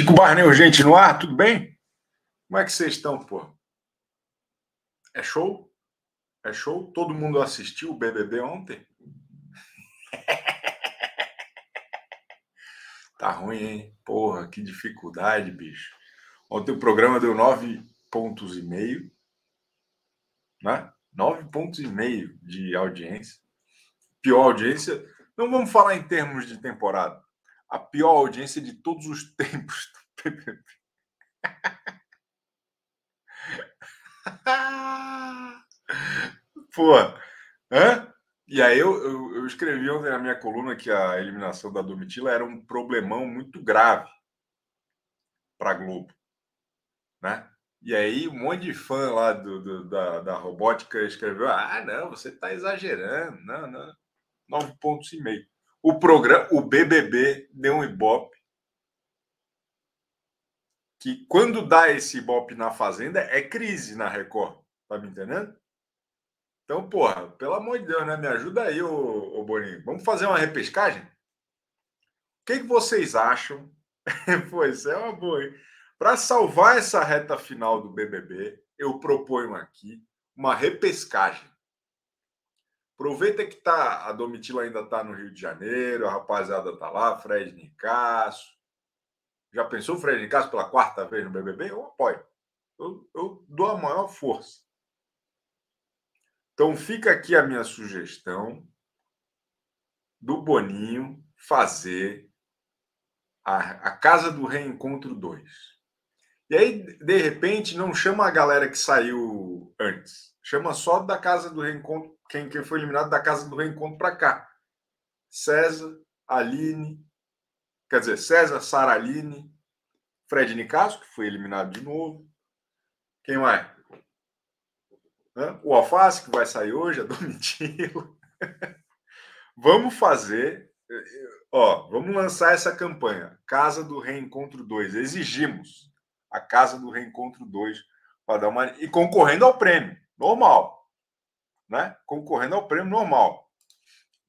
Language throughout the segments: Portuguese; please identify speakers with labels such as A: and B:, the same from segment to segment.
A: Chico Barney, gente no ar, tudo bem? Como é que vocês estão, pô? É show? É show? Todo mundo assistiu o BBB ontem? tá ruim, hein? Porra, que dificuldade, bicho. Ontem o programa deu nove pontos e meio, né? Nove pontos e meio de audiência. Pior audiência. Não vamos falar em termos de temporada a pior audiência de todos os tempos do PPP. Pô, hã? E aí eu, eu, eu, escrevi ontem na minha coluna que a eliminação da Domitila era um problemão muito grave para Globo, né? E aí um monte de fã lá do, do da, da robótica escreveu: ah, não, você está exagerando, não, não, nove pontos e meio o programa, o BBB deu um ibope que quando dá esse ibope na Fazenda é crise na Record, tá me entendendo? Então, porra, pelo amor de Deus, né? Me ajuda aí, ô, ô Boninho. Vamos fazer uma repescagem? O que, que vocês acham? Pô, isso é uma boa, hein? Para salvar essa reta final do BBB, eu proponho aqui uma repescagem. Aproveita que tá, a Domitila ainda está no Rio de Janeiro, a rapaziada tá lá, Fred Nicasso. Já pensou o Fred Nicasso pela quarta vez no BBB? Eu apoio. Eu, eu dou a maior força. Então fica aqui a minha sugestão do Boninho fazer a, a Casa do Reencontro 2. E aí, de repente, não chama a galera que saiu antes. Chama só da Casa do Reencontro quem, quem foi eliminado da Casa do Reencontro para cá. César, Aline, quer dizer, César, Sara Aline, Fred Nicasso, que foi eliminado de novo. Quem mais? O Alface, que vai sair hoje, a Domitila. vamos fazer, ó, vamos lançar essa campanha, Casa do Reencontro 2. Exigimos a Casa do Reencontro 2 para dar uma. E concorrendo ao prêmio, normal né? concorrendo ao prêmio normal.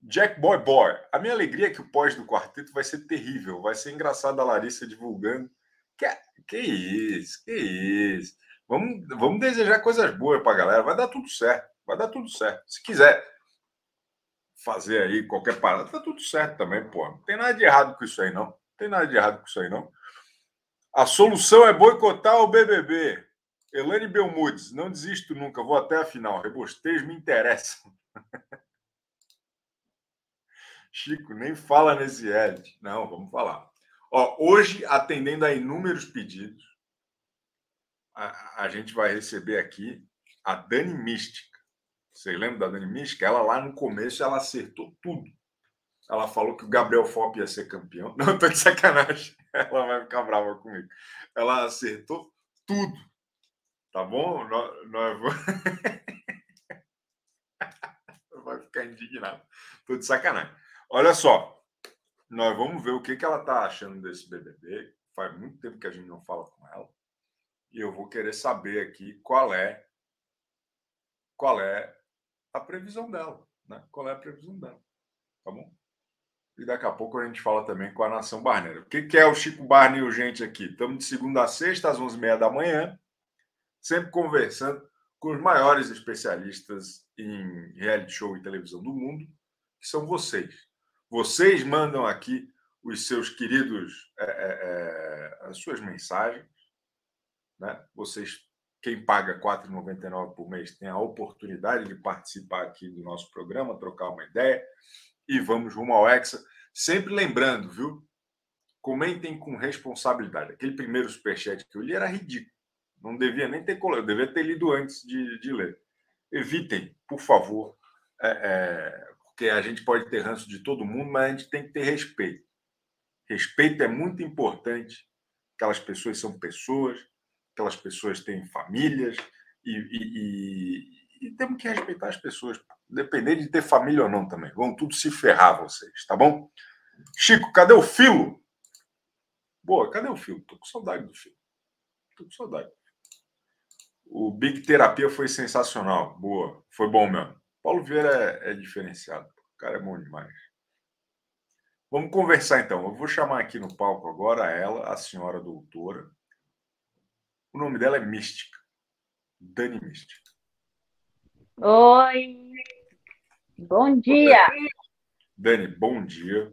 A: Jack Boy Boy. A minha alegria é que o pós do quarteto vai ser terrível. Vai ser engraçado a Larissa divulgando. Que, que isso, que isso. Vamos, vamos desejar coisas boas para a galera. Vai dar tudo certo. Vai dar tudo certo. Se quiser fazer aí qualquer parada, tá tudo certo também, pô. Não tem nada de errado com isso aí, não. Não tem nada de errado com isso aí, não. A solução é boicotar o BBB. Elane Belmudes, não desisto nunca, vou até a final. Rebosteios me interessam. Chico, nem fala nesse Ed. Não, vamos falar. Ó, hoje, atendendo a inúmeros pedidos, a, a gente vai receber aqui a Dani Mística. Vocês lembram da Dani Mística? Ela lá no começo, ela acertou tudo. Ela falou que o Gabriel Fop ia ser campeão. Não, tô de sacanagem. Ela vai ficar brava comigo. Ela acertou tudo Tá bom? Nós, vamos... Vai ficar indignado. Tô de sacanagem. Olha só. Nós vamos ver o que, que ela tá achando desse BBB. Faz muito tempo que a gente não fala com ela. E eu vou querer saber aqui qual é qual é a previsão dela, né? Qual é a previsão dela, tá bom? E daqui a pouco a gente fala também com a Nação Barneira. O que, que é o Chico Barney urgente aqui? Estamos de segunda a sexta, às 11h30 da manhã sempre conversando com os maiores especialistas em reality show e televisão do mundo, que são vocês. Vocês mandam aqui os seus queridos, é, é, é as suas mensagens. Né? Vocês, quem paga R$ 4,99 por mês, tem a oportunidade de participar aqui do nosso programa, trocar uma ideia. E vamos rumo ao Hexa. Sempre lembrando, viu? Comentem com responsabilidade. Aquele primeiro superchat que eu li era ridículo. Não devia nem ter colado, devia ter lido antes de, de ler. Evitem, por favor, é, é, porque a gente pode ter ranço de todo mundo, mas a gente tem que ter respeito. Respeito é muito importante. Aquelas pessoas são pessoas, aquelas pessoas têm famílias e, e, e, e temos que respeitar as pessoas, depender de ter família ou não também. Vão tudo se ferrar vocês, tá bom? Chico, cadê o filo? Boa, cadê o filo? Tô com saudade do filo. Tô com saudade. O Big Terapia foi sensacional. Boa. Foi bom mesmo. Paulo Vieira é, é diferenciado. O cara é bom demais. Vamos conversar então. Eu vou chamar aqui no palco agora ela, a senhora doutora. O nome dela é Mística. Dani Mística.
B: Oi. Bom dia.
A: Dani, bom dia.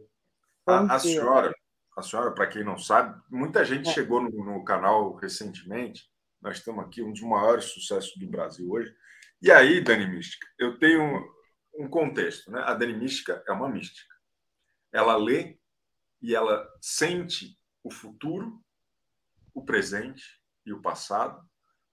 A: Bom a, a dia. senhora, a senhora, para quem não sabe, muita gente é. chegou no, no canal recentemente. Nós estamos aqui, um dos maiores sucessos do Brasil hoje. E aí, Dani Mística, eu tenho um contexto, né? A Dani Mística é uma mística. Ela lê e ela sente o futuro, o presente e o passado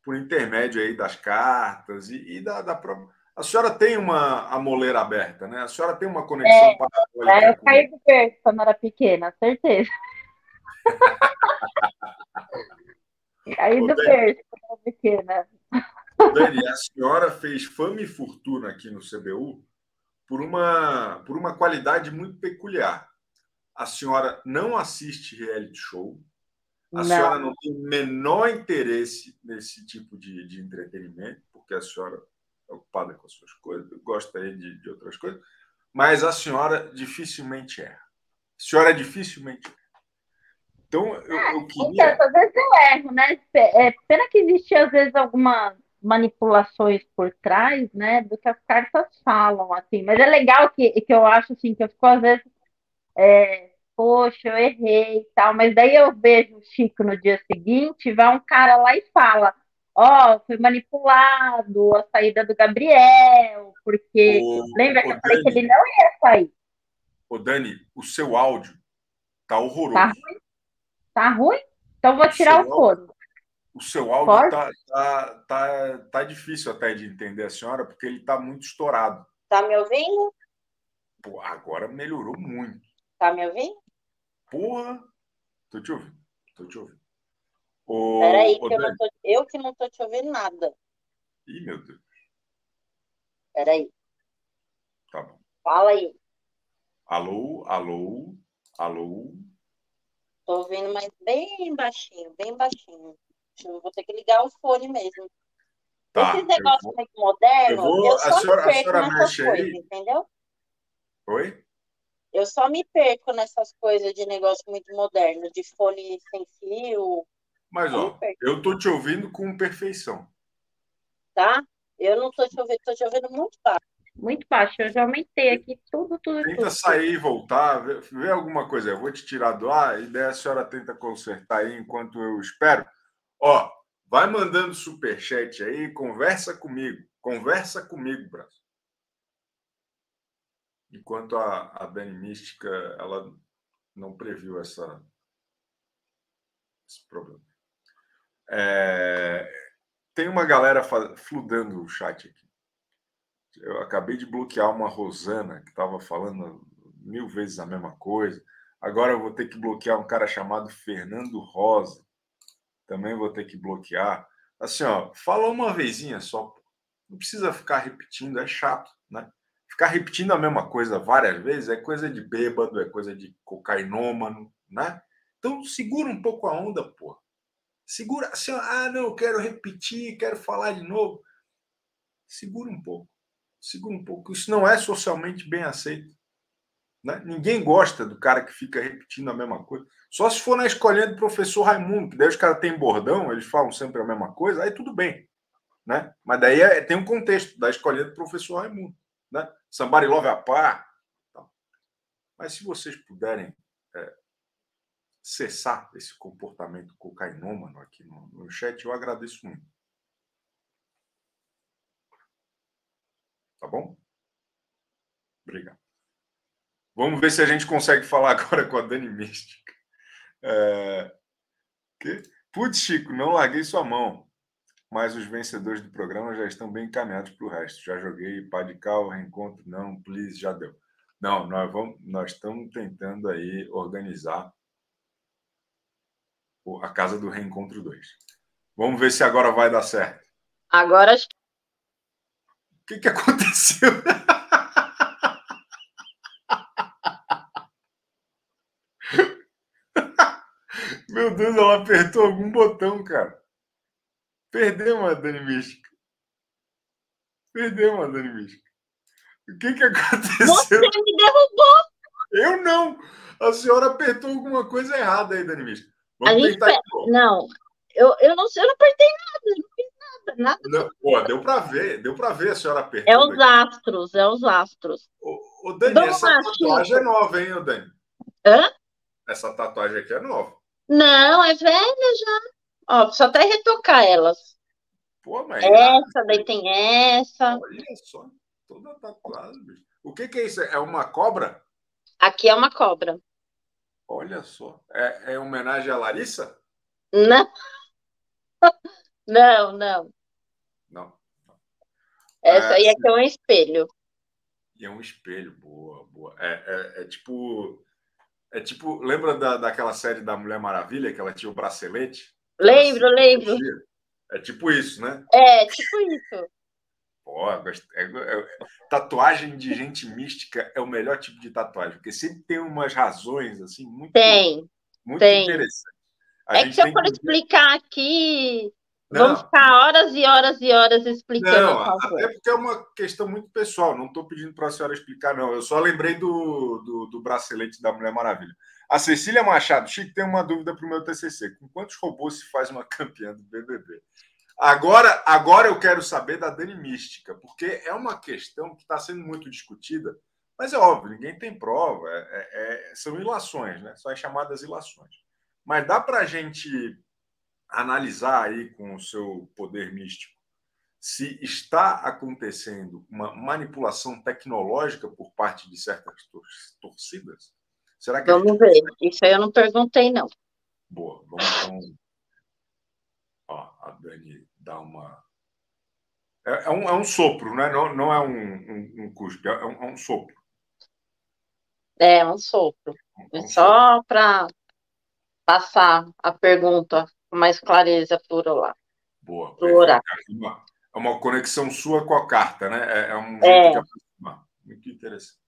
A: por intermédio aí das cartas e, e da, da própria a senhora tem uma a moleira aberta, né? A senhora tem uma conexão
B: é, parabólica. É, eu caí do berço quando era pequena, certeza. do berço quando era pequena.
A: Dani, a senhora fez fama e fortuna aqui no CBU por uma, por uma qualidade muito peculiar. A senhora não assiste reality show, a não. senhora não tem o menor interesse nesse tipo de, de entretenimento, porque a senhora ocupada com as suas coisas, gosta aí de, de outras coisas, mas a senhora dificilmente erra. A senhora dificilmente erra. Então, eu, eu
B: é, queria... Então, às vezes eu erro, né? É, pena que existe, às vezes, algumas manipulações por trás, né, do que as cartas falam, assim. Mas é legal que, que eu acho, assim, que eu fico, às vezes, é, poxa, eu errei e tal, mas daí eu vejo o Chico no dia seguinte, vai um cara lá e fala, ó, oh, foi manipulado a saída do Gabriel, porque o, lembra que eu falei que ele não ia sair.
A: Ô, Dani, o seu áudio tá horroroso.
B: Tá ruim? Tá ruim? Então vou tirar o, o.
A: O seu áudio tá, tá, tá, tá difícil até de entender a senhora, porque ele tá muito estourado.
B: Tá me ouvindo?
A: Pô, agora melhorou muito.
B: Tá me ouvindo?
A: Porra! Tô te ouvindo, tô te ouvindo.
B: Ô, Peraí, que eu, não tô, eu que não tô te ouvindo nada.
A: Ih, meu Deus.
B: Peraí.
A: Tá bom.
B: Fala aí.
A: Alô, alô, alô.
B: Tô ouvindo, mas bem baixinho, bem baixinho. Eu vou ter que ligar o fone mesmo. Tá, Esses negócios vou... muito modernos, eu, vou... eu só a senhora, me perco nessas coisas, aí. entendeu?
A: Oi?
B: Eu só me perco nessas coisas de negócio muito moderno, de fone sem fio,
A: mas, ó, eu tô te ouvindo com perfeição.
B: Tá? Eu não tô te ouvindo, tô te ouvindo muito baixo. Muito baixo, eu já aumentei aqui tudo, tudo.
A: Tenta
B: tudo.
A: sair e voltar, ver alguma coisa. Eu vou te tirar do ar e daí a senhora tenta consertar aí enquanto eu espero. Ó, vai mandando superchat aí, conversa comigo. Conversa comigo, Braço. Enquanto a, a Dani Mística, ela não previu essa, esse problema. É... Tem uma galera fludando o chat aqui. Eu acabei de bloquear uma Rosana que estava falando mil vezes a mesma coisa. Agora eu vou ter que bloquear um cara chamado Fernando Rosa. Também vou ter que bloquear. Assim, ó, fala uma vezinha só. Não precisa ficar repetindo, é chato, né? Ficar repetindo a mesma coisa várias vezes é coisa de bêbado, é coisa de cocainômano, né? Então segura um pouco a onda, pô. Segura assim, ah, não, quero repetir, quero falar de novo. Segura um pouco. Segura um pouco. Isso não é socialmente bem aceito. Né? Ninguém gosta do cara que fica repetindo a mesma coisa. Só se for na escolinha do professor Raimundo, que daí os caras têm bordão, eles falam sempre a mesma coisa, aí tudo bem. Né? Mas daí é, tem um contexto da escolinha do professor Raimundo. Né? Somebody love a par. Mas se vocês puderem é, cessar esse comportamento cocainômano aqui no, no chat, eu agradeço muito. Tá bom? Obrigado. Vamos ver se a gente consegue falar agora com a Dani Mística. É... Que... Putz, Chico, não larguei sua mão. Mas os vencedores do programa já estão bem encaminhados para o resto. Já joguei pá de cal, reencontro, não, please, já deu. Não, nós, vamos, nós estamos tentando aí organizar a Casa do Reencontro 2. Vamos ver se agora vai dar certo.
B: Agora. O
A: que, que aconteceu? Meu Deus, ela apertou algum botão, cara. Perdeu a Dani Mística. Perdeu a Dani Mística. O que, que aconteceu?
B: Você me derrubou!
A: Eu não. A senhora apertou alguma coisa errada aí, Dani Mista.
B: Vamos a tentar. Gente... Não, eu, eu não eu não apertei nada, nada, nada.
A: Não, pô, deu para ver, deu para ver a senhora apertou.
B: É os astros, é os astros.
A: O, o Dani, essa tatuagem é nova, hein, o Dani?
B: Hã?
A: Essa tatuagem aqui é nova.
B: Não, é velha já. Ó, só até retocar elas.
A: Pô, mas.
B: Essa, daí tem essa.
A: Olha só, toda tatuada, bicho. O que, que é isso? É uma cobra?
B: Aqui é uma cobra.
A: Olha só. É, é homenagem à Larissa?
B: Não, não. Não. Essa é, aí é que é um espelho.
A: E é um espelho, boa, boa. É, é, é tipo. É tipo, lembra da, daquela série da Mulher Maravilha, que ela tinha o bracelete?
B: Lembro, lembro.
A: É tipo isso, né?
B: É, tipo isso.
A: Pô, é, é, tatuagem de gente mística é o melhor tipo de tatuagem, porque sempre tem umas razões assim muito,
B: tem,
A: muito
B: tem.
A: interessantes.
B: A é que se eu for que... explicar aqui, não. vamos ficar horas e horas e horas explicando.
A: Não, até porque é uma questão muito pessoal. Não estou pedindo para a senhora explicar, não. Eu só lembrei do, do, do bracelete da Mulher Maravilha. A Cecília Machado, Chico, tem uma dúvida para o meu TCC. Com quantos robôs se faz uma campeã do BBB? Agora, agora eu quero saber da Dani Mística, porque é uma questão que está sendo muito discutida, mas é óbvio, ninguém tem prova, é, é, é são ilações, né? são as chamadas ilações. Mas dá para a gente analisar aí com o seu poder místico se está acontecendo uma manipulação tecnológica por parte de certas torcidas?
B: Será que vamos ver. Isso aí eu não perguntei, não.
A: Boa, vamos então Ó, a Dani dá uma. É, é, um, é um sopro, né? não, não é um, um, um cuspe, é um, é um sopro.
B: É, um sopro. É um só para passar a pergunta mais clareza por lá.
A: Boa. Por é uma, é uma conexão sua com a carta, né? É, é um jeito é. de aproximar. Muito interessante.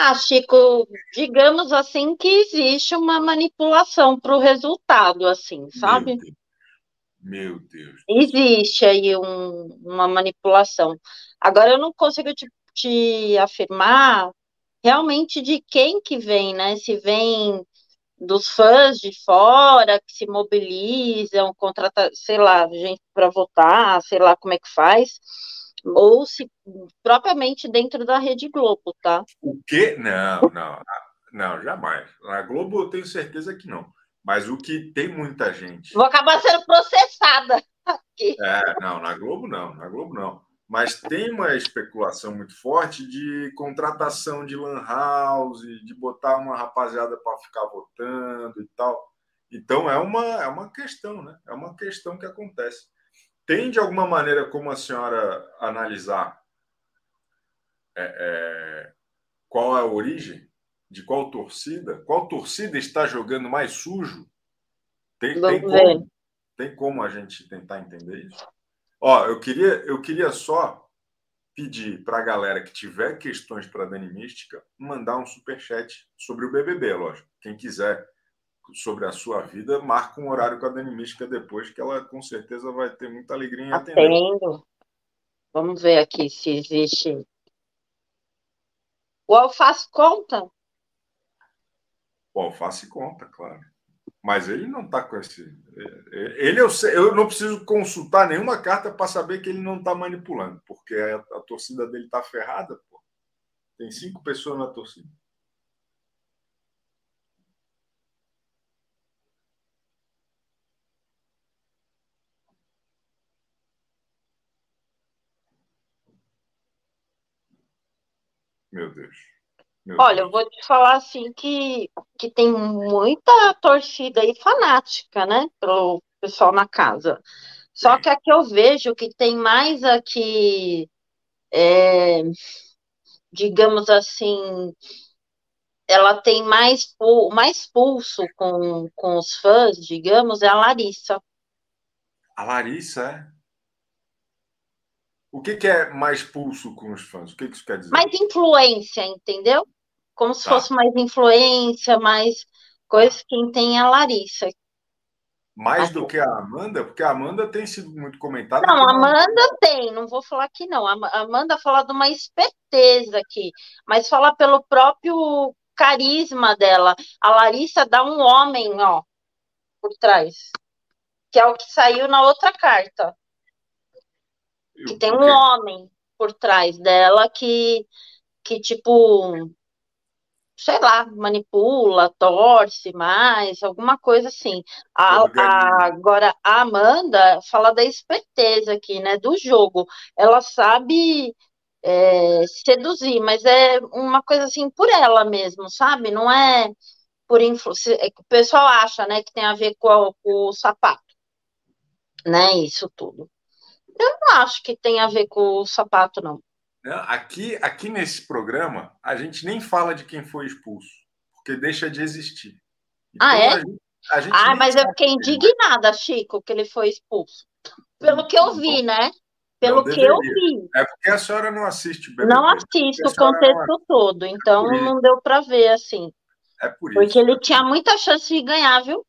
B: Ah, Chico, digamos assim que existe uma manipulação para o resultado, assim, sabe?
A: Meu Deus. Meu Deus.
B: Existe aí um, uma manipulação. Agora eu não consigo te, te afirmar realmente de quem que vem, né? Se vem dos fãs de fora que se mobilizam, contrata, sei lá, gente para votar, sei lá como é que faz ou se propriamente dentro da Rede Globo, tá?
A: O quê? Não, não, não, jamais. Na Globo eu tenho certeza que não. Mas o que tem muita gente.
B: Vou acabar sendo processada
A: aqui. É, não, na Globo não, na Globo não. Mas tem uma especulação muito forte de contratação de lan house, de botar uma rapaziada para ficar votando e tal. Então é uma, é uma questão, né? É uma questão que acontece. Tem, de alguma maneira, como a senhora analisar é, é, qual é a origem de qual torcida? Qual torcida está jogando mais sujo? Tem, tem, como, tem como a gente tentar entender isso? Ó, eu queria, eu queria só pedir para a galera que tiver questões para a Dani Mística mandar um super chat sobre o BBB, lógico. Quem quiser sobre a sua vida, marca um horário com a Dani Mística depois, que ela com certeza vai ter muita alegria em atender.
B: Atendo. Vamos ver aqui se existe. O alface conta?
A: O alface conta, claro. Mas ele não está com esse. Ele eu, sei, eu não preciso consultar nenhuma carta para saber que ele não está manipulando, porque a, a torcida dele está ferrada. Pô. Tem cinco pessoas na torcida. Meu Deus.
B: Olha, eu vou te falar assim que, que tem muita torcida aí fanática, né? Pro pessoal na casa. Só que a que eu vejo que tem mais aqui, é, digamos assim, ela tem mais, mais pulso com, com os fãs, digamos, é a Larissa.
A: A Larissa, é? O que, que, é mais pulso com os fãs? O que, que isso quer dizer?
B: Mais influência, entendeu? Como se tá. fosse mais influência, mais coisas. Quem tem é a Larissa.
A: Mais do que a Amanda, porque a Amanda tem sido muito comentada.
B: Não, a Amanda tem, não vou falar que não. A Amanda fala de uma esperteza aqui, mas fala pelo próprio carisma dela. A Larissa dá um homem, ó, por trás, que é o que saiu na outra carta. Que tem um homem por trás dela que, que tipo, sei lá, manipula, torce mais, alguma coisa assim. A, a, agora, a Amanda fala da esperteza aqui, né, do jogo. Ela sabe é, seduzir, mas é uma coisa assim por ela mesmo, sabe? Não é por influência. É o pessoal acha, né, que tem a ver com, com o sapato, né, isso tudo. Eu não acho que tem a ver com o sapato, não.
A: Aqui, aqui nesse programa, a gente nem fala de quem foi expulso, porque deixa de existir.
B: Ah, então, ah, é? A gente, a gente ah, mas eu fiquei indignada, Chico, que ele foi expulso. Pelo que eu vi, né? Pelo que eu vi.
A: É porque a senhora não assiste o BBB.
B: Não assisto o contexto não... todo, então é não deu para ver assim.
A: É por
B: isso. Porque ele tinha muita chance de ganhar, viu?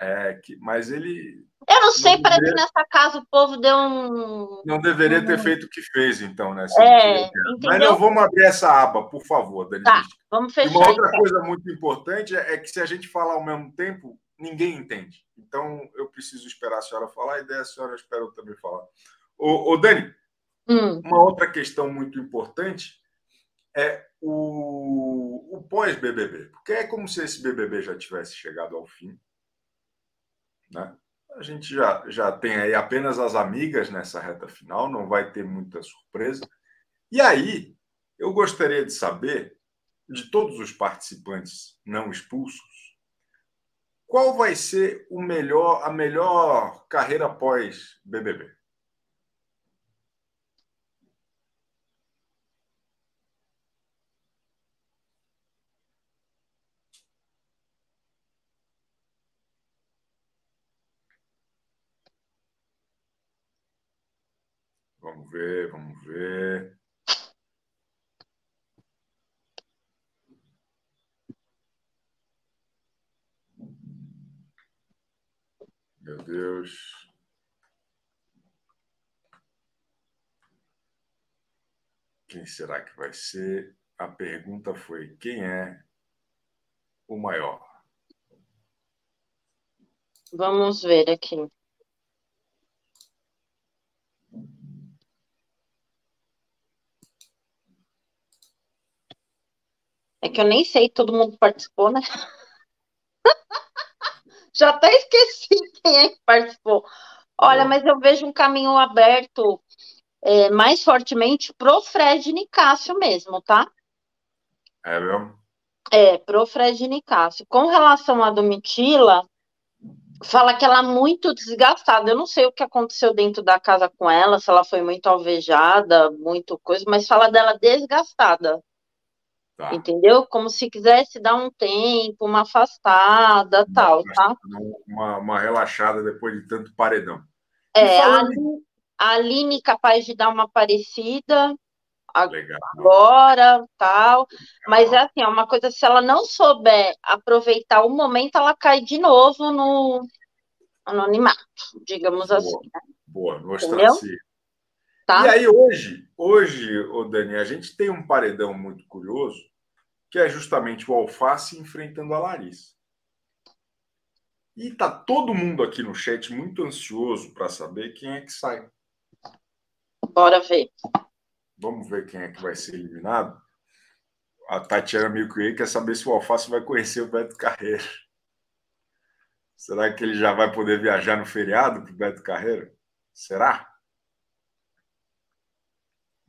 A: É, que, mas ele
B: eu não sei, não parece deveria... que nessa casa o povo deu um.
A: Não deveria ter feito o que fez, então, né?
B: É,
A: Mas não vamos abrir essa aba, por favor, Dani.
B: Tá, vamos fechar.
A: E uma outra então. coisa muito importante é que se a gente falar ao mesmo tempo, ninguém entende. Então, eu preciso esperar a senhora falar, e daí a senhora espera eu também falar. Ô, ô Dani, hum. uma outra questão muito importante é o, o pós-BBB. Porque é como se esse BBB já tivesse chegado ao fim. Né? A gente já, já tem aí apenas as amigas nessa reta final, não vai ter muita surpresa. E aí, eu gostaria de saber, de todos os participantes não expulsos, qual vai ser o melhor, a melhor carreira pós BBB? Vamos ver, vamos ver. Meu Deus. Quem será que vai ser? A pergunta foi: quem é o maior?
B: Vamos ver aqui. É que eu nem sei, todo mundo participou, né? Já até esqueci quem é que participou. Olha, mas eu vejo um caminho aberto é, mais fortemente pro Fred Nicásio mesmo, tá?
A: É mesmo?
B: É, pro Fred Nicásio. Com relação à Domitila, fala que ela é muito desgastada. Eu não sei o que aconteceu dentro da casa com ela, se ela foi muito alvejada, muito coisa, mas fala dela desgastada. Tá. Entendeu? Como se quisesse dar um tempo, uma afastada, uma tal, tá?
A: Uma, uma relaxada depois de tanto paredão.
B: É, falando... a Aline capaz de dar uma parecida Legal. agora, tal. Legal. Mas é assim, é uma coisa, se ela não souber aproveitar o momento, ela cai de novo no anonimato, digamos
A: boa,
B: assim. Né?
A: Boa, ostracismo. Tá? E aí hoje, hoje, o Dani, a gente tem um paredão muito curioso, que é justamente o Alface enfrentando a Larissa. E tá todo mundo aqui no chat muito ansioso para saber quem é que sai.
B: Bora ver.
A: Vamos ver quem é que vai ser eliminado. A Tatiana Milquei quer saber se o Alface vai conhecer o Beto Carreiro. Será que ele já vai poder viajar no feriado para o Beto Carreiro? Será?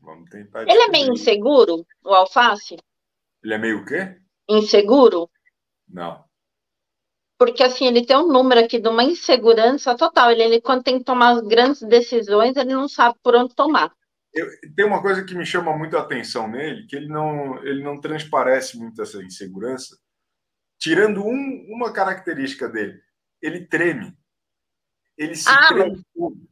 A: Vamos tentar.
B: Ele é meio inseguro, o alface?
A: Ele é meio o quê?
B: Inseguro?
A: Não.
B: Porque assim, ele tem um número aqui de uma insegurança total. Ele, ele quando tem que tomar grandes decisões, ele não sabe por onde tomar.
A: Eu, tem uma coisa que me chama muito a atenção nele, que ele não, ele não transparece muito essa insegurança. Tirando um, uma característica dele, ele treme. Ele se ah, treme tudo.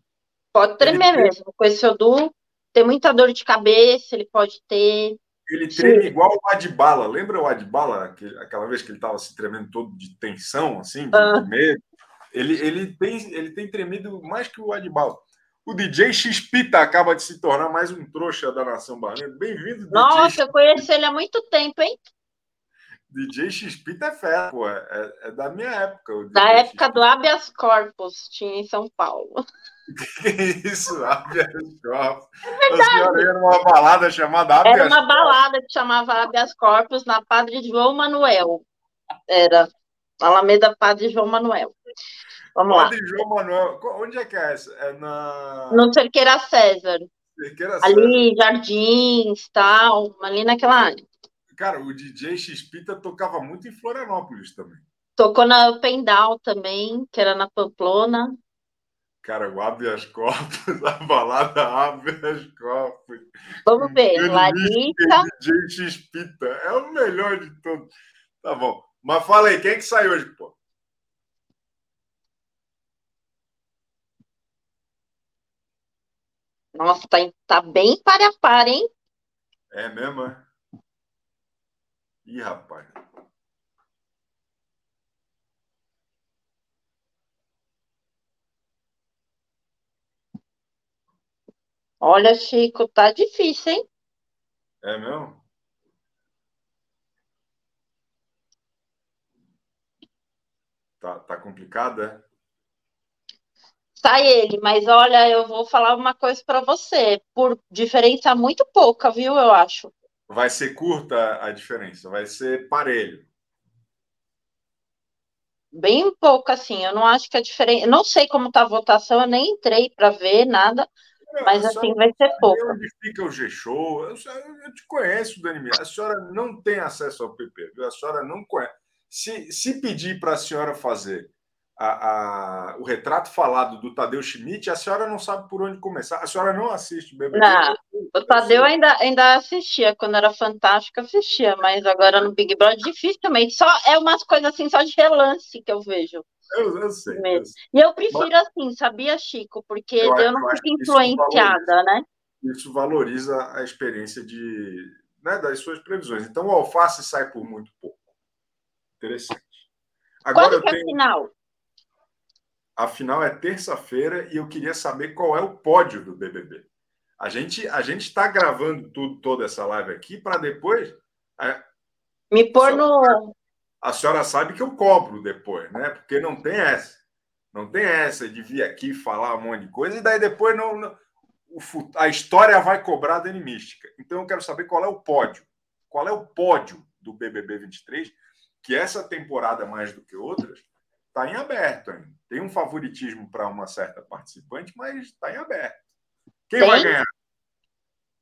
B: Pode tremer mesmo. Com esse Odu, tem muita dor de cabeça, ele pode ter.
A: Ele treme Sim. igual o Adbala. Lembra o Adbala, aquela vez que ele estava se tremendo todo de tensão, assim, de, ah. medo? Ele, ele, tem, ele tem tremido mais que o Adbala. O DJ Xpita acaba de se tornar mais um trouxa da nação baiana. Bem-vindo,
B: Nossa, eu conheço ele há muito tempo, hein?
A: DJ Xpita é fera, pô. É, é, da minha época.
B: Da época do Habeas Corpus, tinha em São Paulo.
A: Que isso, Habeas Corpus. É verdade. era uma balada chamada Habeas
B: Era uma balada que chamava Habeas Corpus na Padre João Manuel. Era Alameda Padre João Manuel. Vamos
A: Padre
B: lá.
A: João Manuel. Onde é que é essa? É na.
B: No Cerqueira César.
A: Cerqueira
B: César. Ali, Jardins, tal, ali naquela área.
A: Cara, o DJ Xpita tocava muito em Florianópolis também.
B: Tocou na Pendal também, que era na Pamplona.
A: Cara, o Habeas Corpus, a balada Habeas Corpus.
B: Vamos ver, Larissa.
A: DJ Xpita, é o melhor de todos. Tá bom. Mas fala aí, quem é que saiu hoje, pô?
B: Nossa, tá, tá bem para a par, hein?
A: É mesmo, é? Ih, rapaz.
B: Olha, Chico, tá difícil, hein?
A: É mesmo? Tá, tá complicado, é?
B: Sai ele, mas olha, eu vou falar uma coisa para você, por diferença muito pouca, viu? Eu acho.
A: Vai ser curta a diferença, vai ser parelho.
B: Bem pouco, assim. Eu não acho que a diferença. Não sei como tá a votação, eu nem entrei para ver nada, não, mas assim vai ser pouco.
A: Onde fica o G-Show? Eu, eu, te conheço, Dani A senhora não tem acesso ao PP, viu? A senhora não conhece. Se, se pedir para a senhora fazer a, a, o retrato falado do Tadeu Schmidt, a senhora não sabe por onde começar. A senhora não assiste BBB?
B: Não, o Tadeu ainda, ainda assistia. Quando era fantástico, assistia. Mas agora no Big Brother, dificilmente. Só é umas coisas assim, só de relance que eu vejo.
A: Eu, eu, sei, eu sei.
B: E eu prefiro mas... assim, sabia, Chico? Porque eu, eu não fico influenciada, né?
A: Isso valoriza a experiência de, né, das suas previsões. Então o alface sai por muito pouco. Interessante.
B: Agora Quando que é a final?
A: A final é terça-feira e eu queria saber qual é o pódio do BBB. A gente a gente está gravando tudo, toda essa live aqui para depois. É,
B: Me pôr no.
A: A senhora sabe que eu cobro depois, né? Porque não tem essa. Não tem essa de vir aqui falar um monte de coisa e daí depois não, não o, a história vai cobrar da Mística. Então eu quero saber qual é o pódio. Qual é o pódio do BBB 23? Que essa temporada, mais do que outras, está em aberto ainda. Tem um favoritismo para uma certa participante, mas está em aberto. Quem Tem? vai ganhar?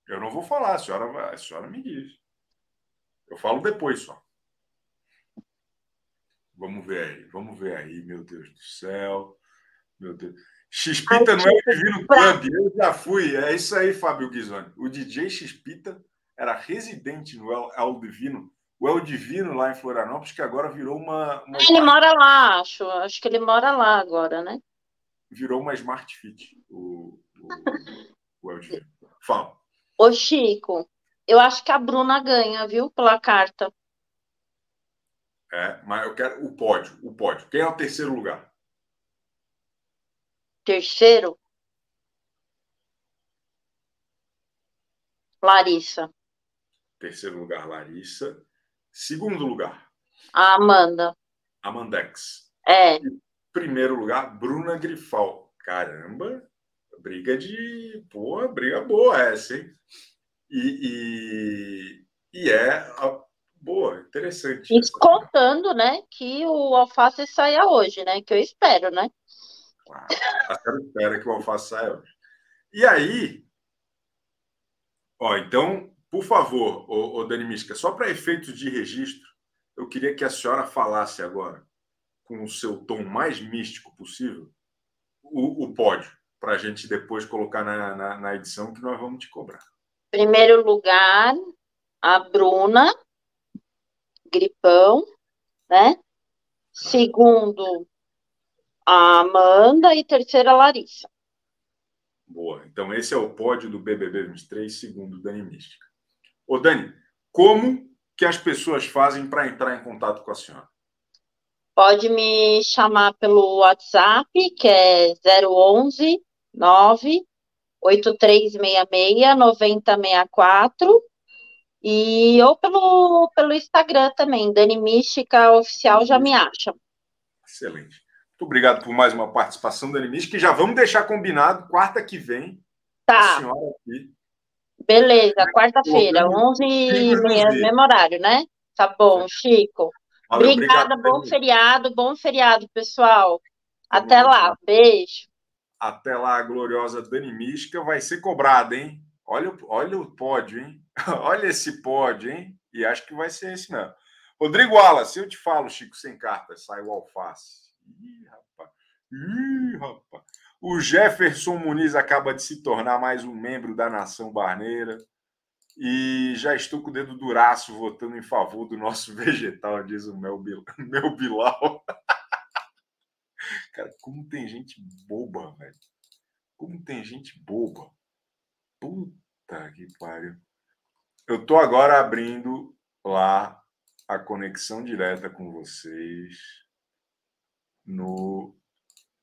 A: Eu não vou falar, a senhora, a senhora me diz. Eu falo depois só. Vamos ver aí, vamos ver aí, meu Deus do céu. Meu Deus. Xpita não é o Divino Club, eu já fui. É isso aí, Fábio Ghisoni. O DJ Xpita era residente no El, El Divino o El Divino lá em Florianópolis, que agora virou uma. uma
B: ele mora lá, acho. Acho que ele mora lá agora, né?
A: Virou uma Smart Fit, o, o, o El Divino. Fala.
B: Ô, Chico, eu acho que a Bruna ganha, viu, pela carta.
A: É, mas eu quero o pódio, o pódio. Quem é o terceiro lugar?
B: Terceiro? Larissa.
A: Terceiro lugar, Larissa. Segundo lugar.
B: A Amanda.
A: Amandex.
B: É.
A: E primeiro lugar, Bruna Grifal. Caramba, briga de. Pô, briga boa essa, hein? E, e, e é a... boa, interessante.
B: E contando, né, que o alface saia hoje, né? Que eu espero, né?
A: Ah, a senhora espera que o alface saia hoje. E aí, ó, então por favor, ô, ô Dani Mística, só para efeitos de registro, eu queria que a senhora falasse agora, com o seu tom mais místico possível, o, o pódio, para a gente depois colocar na, na, na edição que nós vamos te cobrar.
B: Primeiro lugar, a Bruna, Gripão, né? Segundo, a Amanda e terceira, a Larissa.
A: Boa. Então, esse é o pódio do BBB 23, segundo Dani Mística. Ô, Dani, como que as pessoas fazem para entrar em contato com a senhora?
B: Pode me chamar pelo WhatsApp, que é 011 9 8366 9064 e ou pelo, pelo Instagram também, Dani Mística Oficial já me acha.
A: Excelente. Muito obrigado por mais uma participação, Dani Mística. E já vamos deixar combinado, quarta que vem,
B: tá. a senhora aqui. Beleza, quarta-feira, 11 e meia, mesmo horário, né? Tá bom, Chico. Valeu, Obrigada, obrigado, bom feriado, bom feriado, pessoal. Até lá, beijo.
A: Até lá, gloriosa Dani Mística vai ser cobrada, hein? Olha, olha o pódio, hein? olha esse pódio, hein? E acho que vai ser esse mesmo. Rodrigo Wallace, eu te falo, Chico, sem carta, sai o alface. Ih, rapaz. Ih, rapaz. O Jefferson Muniz acaba de se tornar mais um membro da nação barneira. E já estou com o dedo duraço votando em favor do nosso vegetal, diz o meu, meu Bilal. Cara, como tem gente boba, velho. Como tem gente boba. Puta que pariu. Eu tô agora abrindo lá a conexão direta com vocês no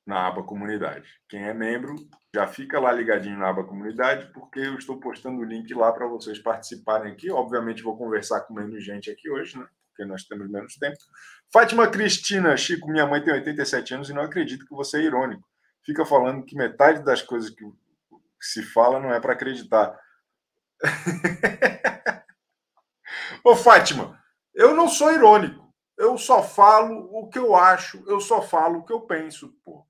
A: na aba comunidade. Quem é membro já fica lá ligadinho na aba comunidade, porque eu estou postando o link lá para vocês participarem aqui. Obviamente, vou conversar com menos gente aqui hoje, né? Porque nós temos menos tempo. Fátima Cristina, Chico, minha mãe tem 87 anos e não acredito que você é irônico. Fica falando que metade das coisas que se fala não é para acreditar. Ô, Fátima, eu não sou irônico. Eu só falo o que eu acho, eu só falo o que eu penso, pô.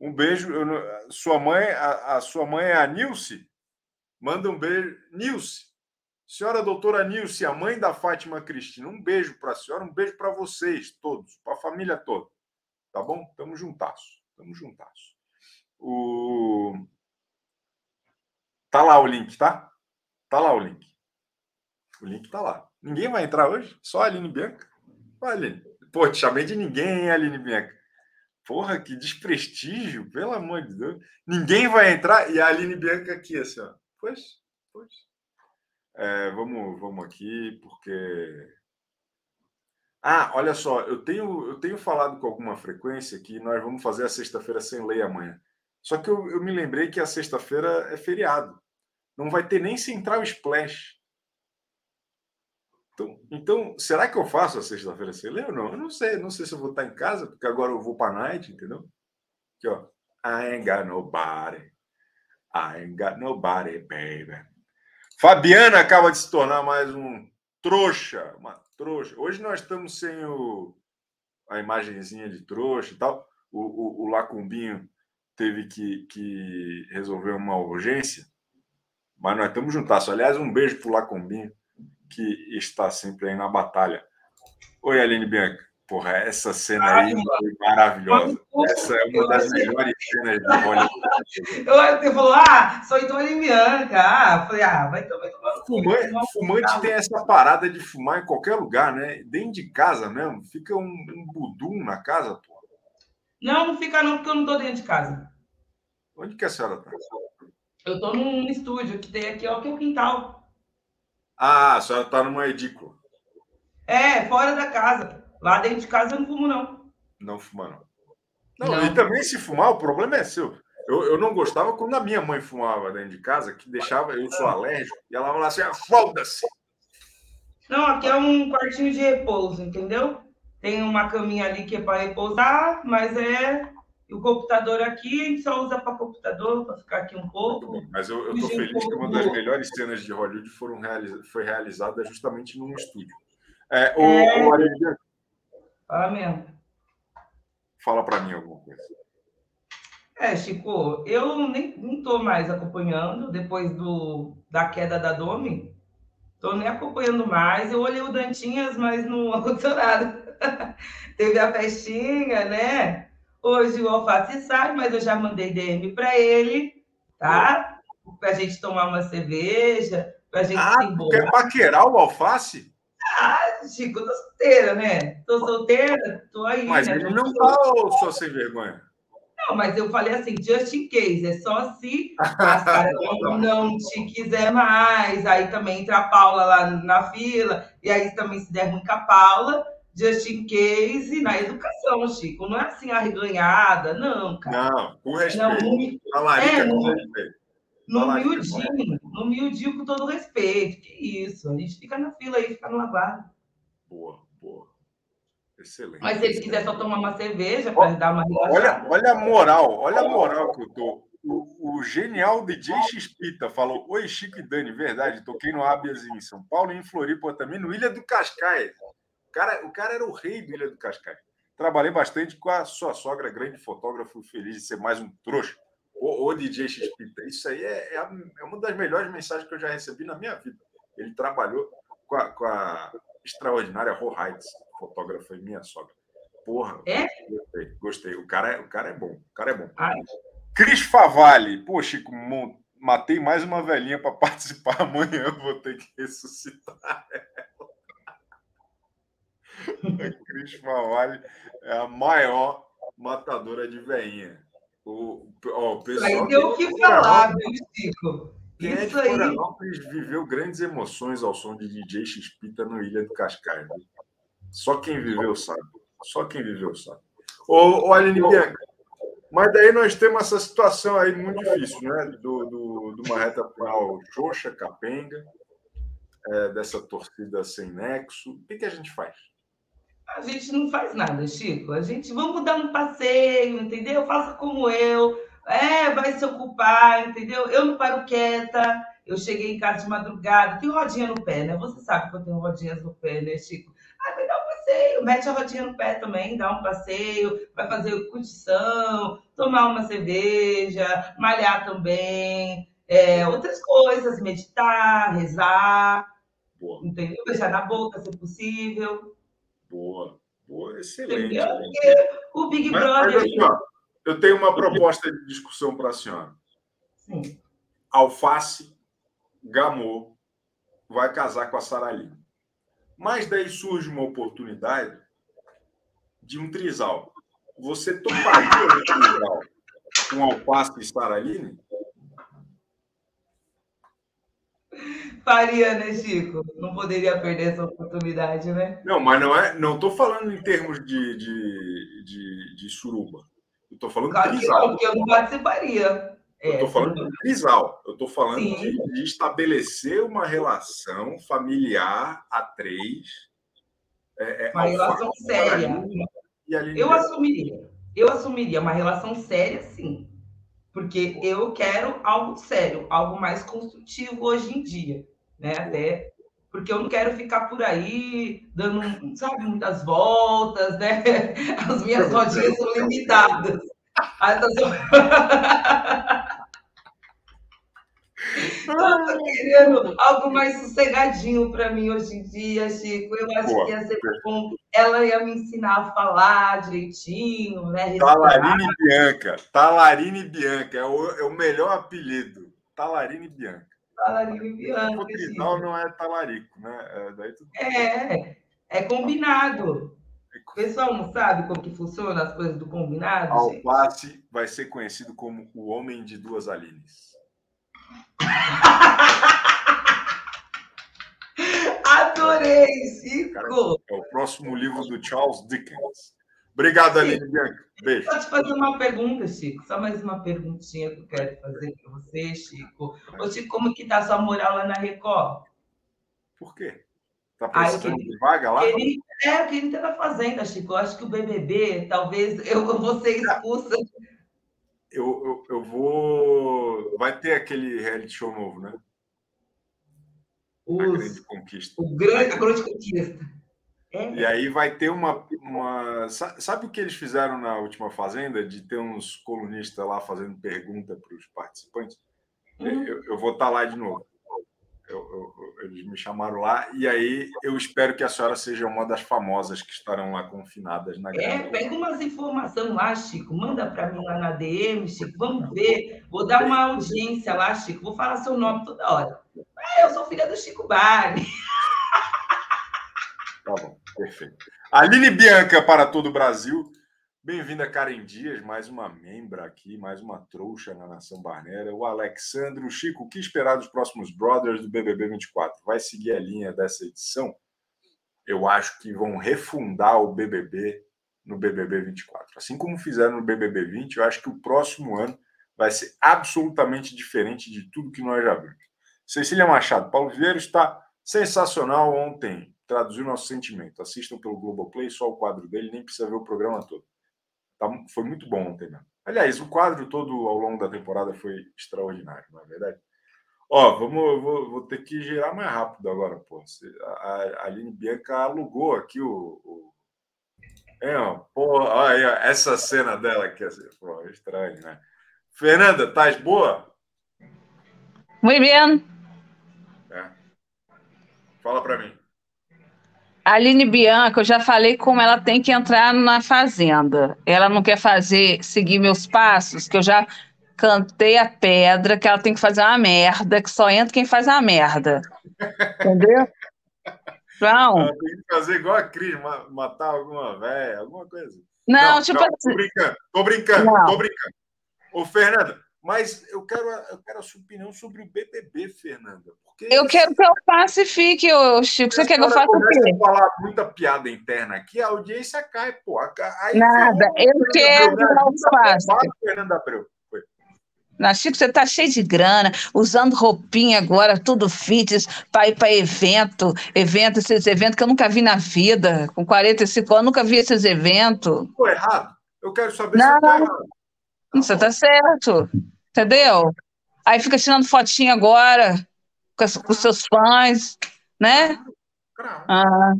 A: Um beijo. Eu, sua mãe, a, a, sua mãe é a Nilce? Manda um beijo. Nilce. Senhora doutora Nilce, a mãe da Fátima Cristina, um beijo para a senhora, um beijo para vocês todos, para a família toda. Tá bom? Tamo juntasso. Tamo juntasso. O... Tá lá o link, tá? Tá lá o link. O link tá lá. Ninguém vai entrar hoje? Só a Aline Bianca? Olha, Aline. Pô, te chamei de ninguém, hein, Aline Bianca? Porra, que desprestígio, pelo amor de Deus. Ninguém vai entrar e a Aline Bianca aqui, assim, ó. Pois, pois. É, vamos, vamos aqui, porque. Ah, olha só, eu tenho, eu tenho falado com alguma frequência que nós vamos fazer a sexta-feira sem lei amanhã. Só que eu, eu me lembrei que a sexta-feira é feriado. Não vai ter nem Central Splash. Então, então, será que eu faço a sexta-feira sem ler ou não? Eu não sei, não sei se eu vou estar em casa, porque agora eu vou para night, entendeu? Aqui, ó. I ain't got nobody. I ain't got nobody, baby. Fabiana acaba de se tornar mais um trouxa, uma trouxa. Hoje nós estamos sem o, a imagenzinha de trouxa e tal. O, o, o Lacumbinho teve que, que resolver uma urgência, mas nós estamos juntos. Aliás, um beijo para o Lacumbinho que está sempre aí na batalha. Oi, Aline Bianca. Porra, essa cena aí foi maravilhosa. Essa é uma das melhores cenas de Hollywood.
C: Você falou, ah, sou Aline Bianca. Ah, falei, ah, vai tomar.
A: Fumante, fumante tem essa parada de fumar em qualquer lugar, né? Dentro de casa mesmo. Fica um, um budum na casa, pô.
C: Não, não fica não, porque eu não tô dentro de casa.
A: Onde que a senhora tá?
C: Eu tô num estúdio que tem aqui, ó, que é o quintal.
A: Ah, a senhora está numa edícula.
C: É, fora da casa. Lá dentro de casa eu não fumo, não.
A: Não fuma, não. Não, não. e também se fumar, o problema é seu. Eu, eu não gostava quando a minha mãe fumava dentro de casa, que deixava, eu sou alérgico, e ela falava assim, ah, foda-se.
C: Não, aqui é um quartinho de repouso, entendeu? Tem uma caminha ali que é para repousar, mas é o computador aqui a gente só usa para computador, para ficar aqui um pouco.
A: Mas eu estou feliz que uma das melhores cenas de Hollywood foram realiza foi realizada justamente num estúdio. É, o, é... o
C: Fala mesmo.
A: Fala para mim alguma coisa.
C: É, Chico, eu nem estou mais acompanhando depois do, da queda da Domi. Estou nem acompanhando mais. Eu olhei o Dantinhas, mas não aconteceu nada. Teve a festinha, né? Hoje o Alface sai, mas eu já mandei DM para ele, tá? Para a gente tomar uma cerveja, para a gente
A: ah, se embora. Quer paquerar o Alface?
C: Ah, Chico, eu tô solteira, né? Tô solteira, tô aí.
A: Mas
C: né?
A: ele não tá ou só sem vergonha?
C: Não, mas eu falei assim, just in case, é só se a Sara não te quiser mais. Aí também entra a Paula lá na fila, e aí também se der ruim com a Paula, just in case na educação, Chico. Não é assim arreganhada, não, cara.
A: Não, com respeito. Não, no,
C: é, no, respeito. No miudinho, no miudinho com todo respeito. Que isso, a gente fica na fila aí, fica no aguardo.
A: Boa, boa. Excelente.
C: Mas se ele quiser só tomar uma cerveja para dar uma
A: relaxada. Olha, olha a moral, olha a moral que eu tô. O, o genial DJ Xpita falou: Oi, Chico e Dani, verdade, toquei no Abias em São Paulo e em Floripa também, no Ilha do Cascais. O cara, o cara era o rei do Ilha do Cascais. Trabalhei bastante com a sua sogra, grande fotógrafo, feliz de ser mais um trouxa. Ô, ô DJ Xpita, isso aí é, é, a, é, uma das melhores mensagens que eu já recebi na minha vida. Ele trabalhou com a, com a extraordinária Rohides, fotógrafa e minha sogra. Porra,
C: é?
A: gostei, gostei. O cara é, o cara é bom, o cara é bom. Ai. Cris Favalli. Pô, Chico, matei mais uma velhinha para participar amanhã. Vou ter que ressuscitar. A Cris Favalli é a maior matadora de velhinha. O, ó, o pessoal
C: aí deu o que falar, viu, Chico?
A: Quem Isso é de viveu grandes emoções ao som de DJ Xpita no Ilha do Cascais. Só quem viveu sabe. Só quem viveu sabe. Ô, ô Aline Bianca, mas daí nós temos essa situação aí muito difícil, né? Do, do, de uma reta final xoxa, capenga, é, dessa torcida sem nexo. O que, que a gente faz?
C: A gente não faz nada, Chico. A gente vamos dar um passeio, entendeu? Faça como eu. É, vai se ocupar, entendeu? Eu não paro quieta. Eu cheguei em casa de madrugada, tenho rodinha no pé, né? Você sabe que eu tenho rodinhas no pé, né, Chico? Ah, vai dar um passeio, mete a rodinha no pé também, dá um passeio, vai fazer curtição, tomar uma cerveja, malhar também, é, outras coisas, meditar, rezar, Boa. entendeu? Beijar na boca, se possível.
A: Boa, boa, excelente.
C: o Big Brother. Mas, assim,
A: eu tenho uma proposta de discussão para a senhora.
C: Sim.
A: Alface, Gamô, vai casar com a Saralina. Mas daí surge uma oportunidade de um trisal. Você toparia um trisal com Alface e Saraline?
C: Faria, né, Chico? Não poderia perder essa oportunidade, né?
A: Não, mas não é. Não estou falando em termos de, de, de, de suruba. Estou falando
C: claro de trisal. Porque eu não participaria.
A: É, eu estou falando de trisal. Eu estou falando de, de, estabelecer uma relação familiar a três.
C: É, é, uma relação séria. Eu assumiria. Eu assumiria uma relação séria, sim. Porque eu quero algo sério, algo mais construtivo hoje em dia. Né? Até porque eu não quero ficar por aí dando, sabe, muitas voltas, né? As minhas rodinhas são limitadas. Eu tô querendo algo mais sossegadinho para mim hoje em dia, Chico. Eu acho Boa. que ia ser bom. Ela ia me ensinar a falar direitinho, né?
A: Talarine Bianca. Talarine Bianca. É o, é o melhor apelido. Talarine Bianca.
C: Talarine Bianca. O
A: final não é talarico, né?
C: É, daí tudo... é, é combinado. O pessoal não sabe como que funciona as coisas do combinado?
A: Alface vai ser conhecido como o homem de duas Alines.
C: Adorei, Chico!
A: É o próximo livro do Charles Dickens. Obrigado, Aline Bianca. Beijo.
C: Pode fazer uma pergunta, Chico. Só mais uma perguntinha que eu quero fazer para você, Chico. Ô, Chico, como que tá a sua moral lá na Record?
A: Por quê? Tá precisando ah, de vaga lá?
C: Ele, é, o que ele está fazendo, Chico. Eu acho que o BBB, talvez eu vou ser expulsa
A: eu, eu, eu vou. Vai ter aquele reality show novo, né?
C: Os... A Grande Conquista. O grande, a Grande Conquista.
A: É. E aí vai ter uma, uma. Sabe o que eles fizeram na última Fazenda? De ter uns colunistas lá fazendo pergunta para os participantes? Hum. Eu, eu, vou estar tá lá de novo. Eu, eu, eles me chamaram lá e aí eu espero que a senhora seja uma das famosas que estarão lá confinadas na
C: grande. É, pega umas informações lá, Chico, manda para mim lá na DM, Chico, vamos ver. Vou dar uma audiência lá, Chico, vou falar seu nome toda hora. Ah, eu sou filha do Chico Bari.
A: Tá bom, perfeito. Aline Bianca para todo o Brasil. Bem-vinda, Karen Dias, mais uma membra aqui, mais uma trouxa na Nação Barnera. O Alexandre, o Chico, o que esperar dos próximos Brothers do BBB 24? Vai seguir a linha dessa edição? eu acho que vão refundar o BBB no BBB 24. Assim como fizeram no BBB 20, eu acho que o próximo ano vai ser absolutamente diferente de tudo que nós já vimos. Cecília Machado, Paulo Vieira está sensacional ontem. Traduziu nosso sentimento. Assistam pelo Globoplay, só o quadro dele, nem precisa ver o programa todo. Tá, foi muito bom ontem mesmo. Aliás, o quadro todo ao longo da temporada foi extraordinário, não é verdade? Ó, vamos, vou, vou ter que girar mais rápido agora, pô. A, a Aline Bianca alugou aqui o. o... É, ó, pô, olha essa cena dela aqui, assim, pô, é estranho, né? Fernanda, estás boa?
D: Muito bem.
A: É. Fala para mim.
D: A Aline Bianca, eu já falei como ela tem que entrar na fazenda. Ela não quer fazer, seguir meus passos, que eu já cantei a pedra, que ela tem que fazer uma merda, que só entra quem faz a merda. Entendeu?
A: Não. Ela tem que fazer igual a Cris, matar alguma velha, alguma coisa.
D: Não, não tipo não,
A: assim. Tô brincando, tô brincando, não. tô brincando. Ô, Fernanda, mas eu quero, eu quero a sua opinião sobre o BBB, Fernanda.
D: Eu quero que eu pacifique, ô, Chico. Você quer que eu faça o quê?
A: falar muita piada interna aqui, a audiência cai, pô. Aí,
D: Nada, eu, eu quero que eu faça.
A: Fernanda Abreu.
D: Na Chico, você tá cheio de grana, usando roupinha agora, tudo fitness, para ir para evento, evento, esses eventos que eu nunca vi na vida. Com 45 anos, nunca vi esses eventos.
A: Ficou errado? Eu quero saber não, se tá errado.
D: Você tá certo. Entendeu? Aí fica tirando fotinha agora com, as, com seus fãs, né? Ah.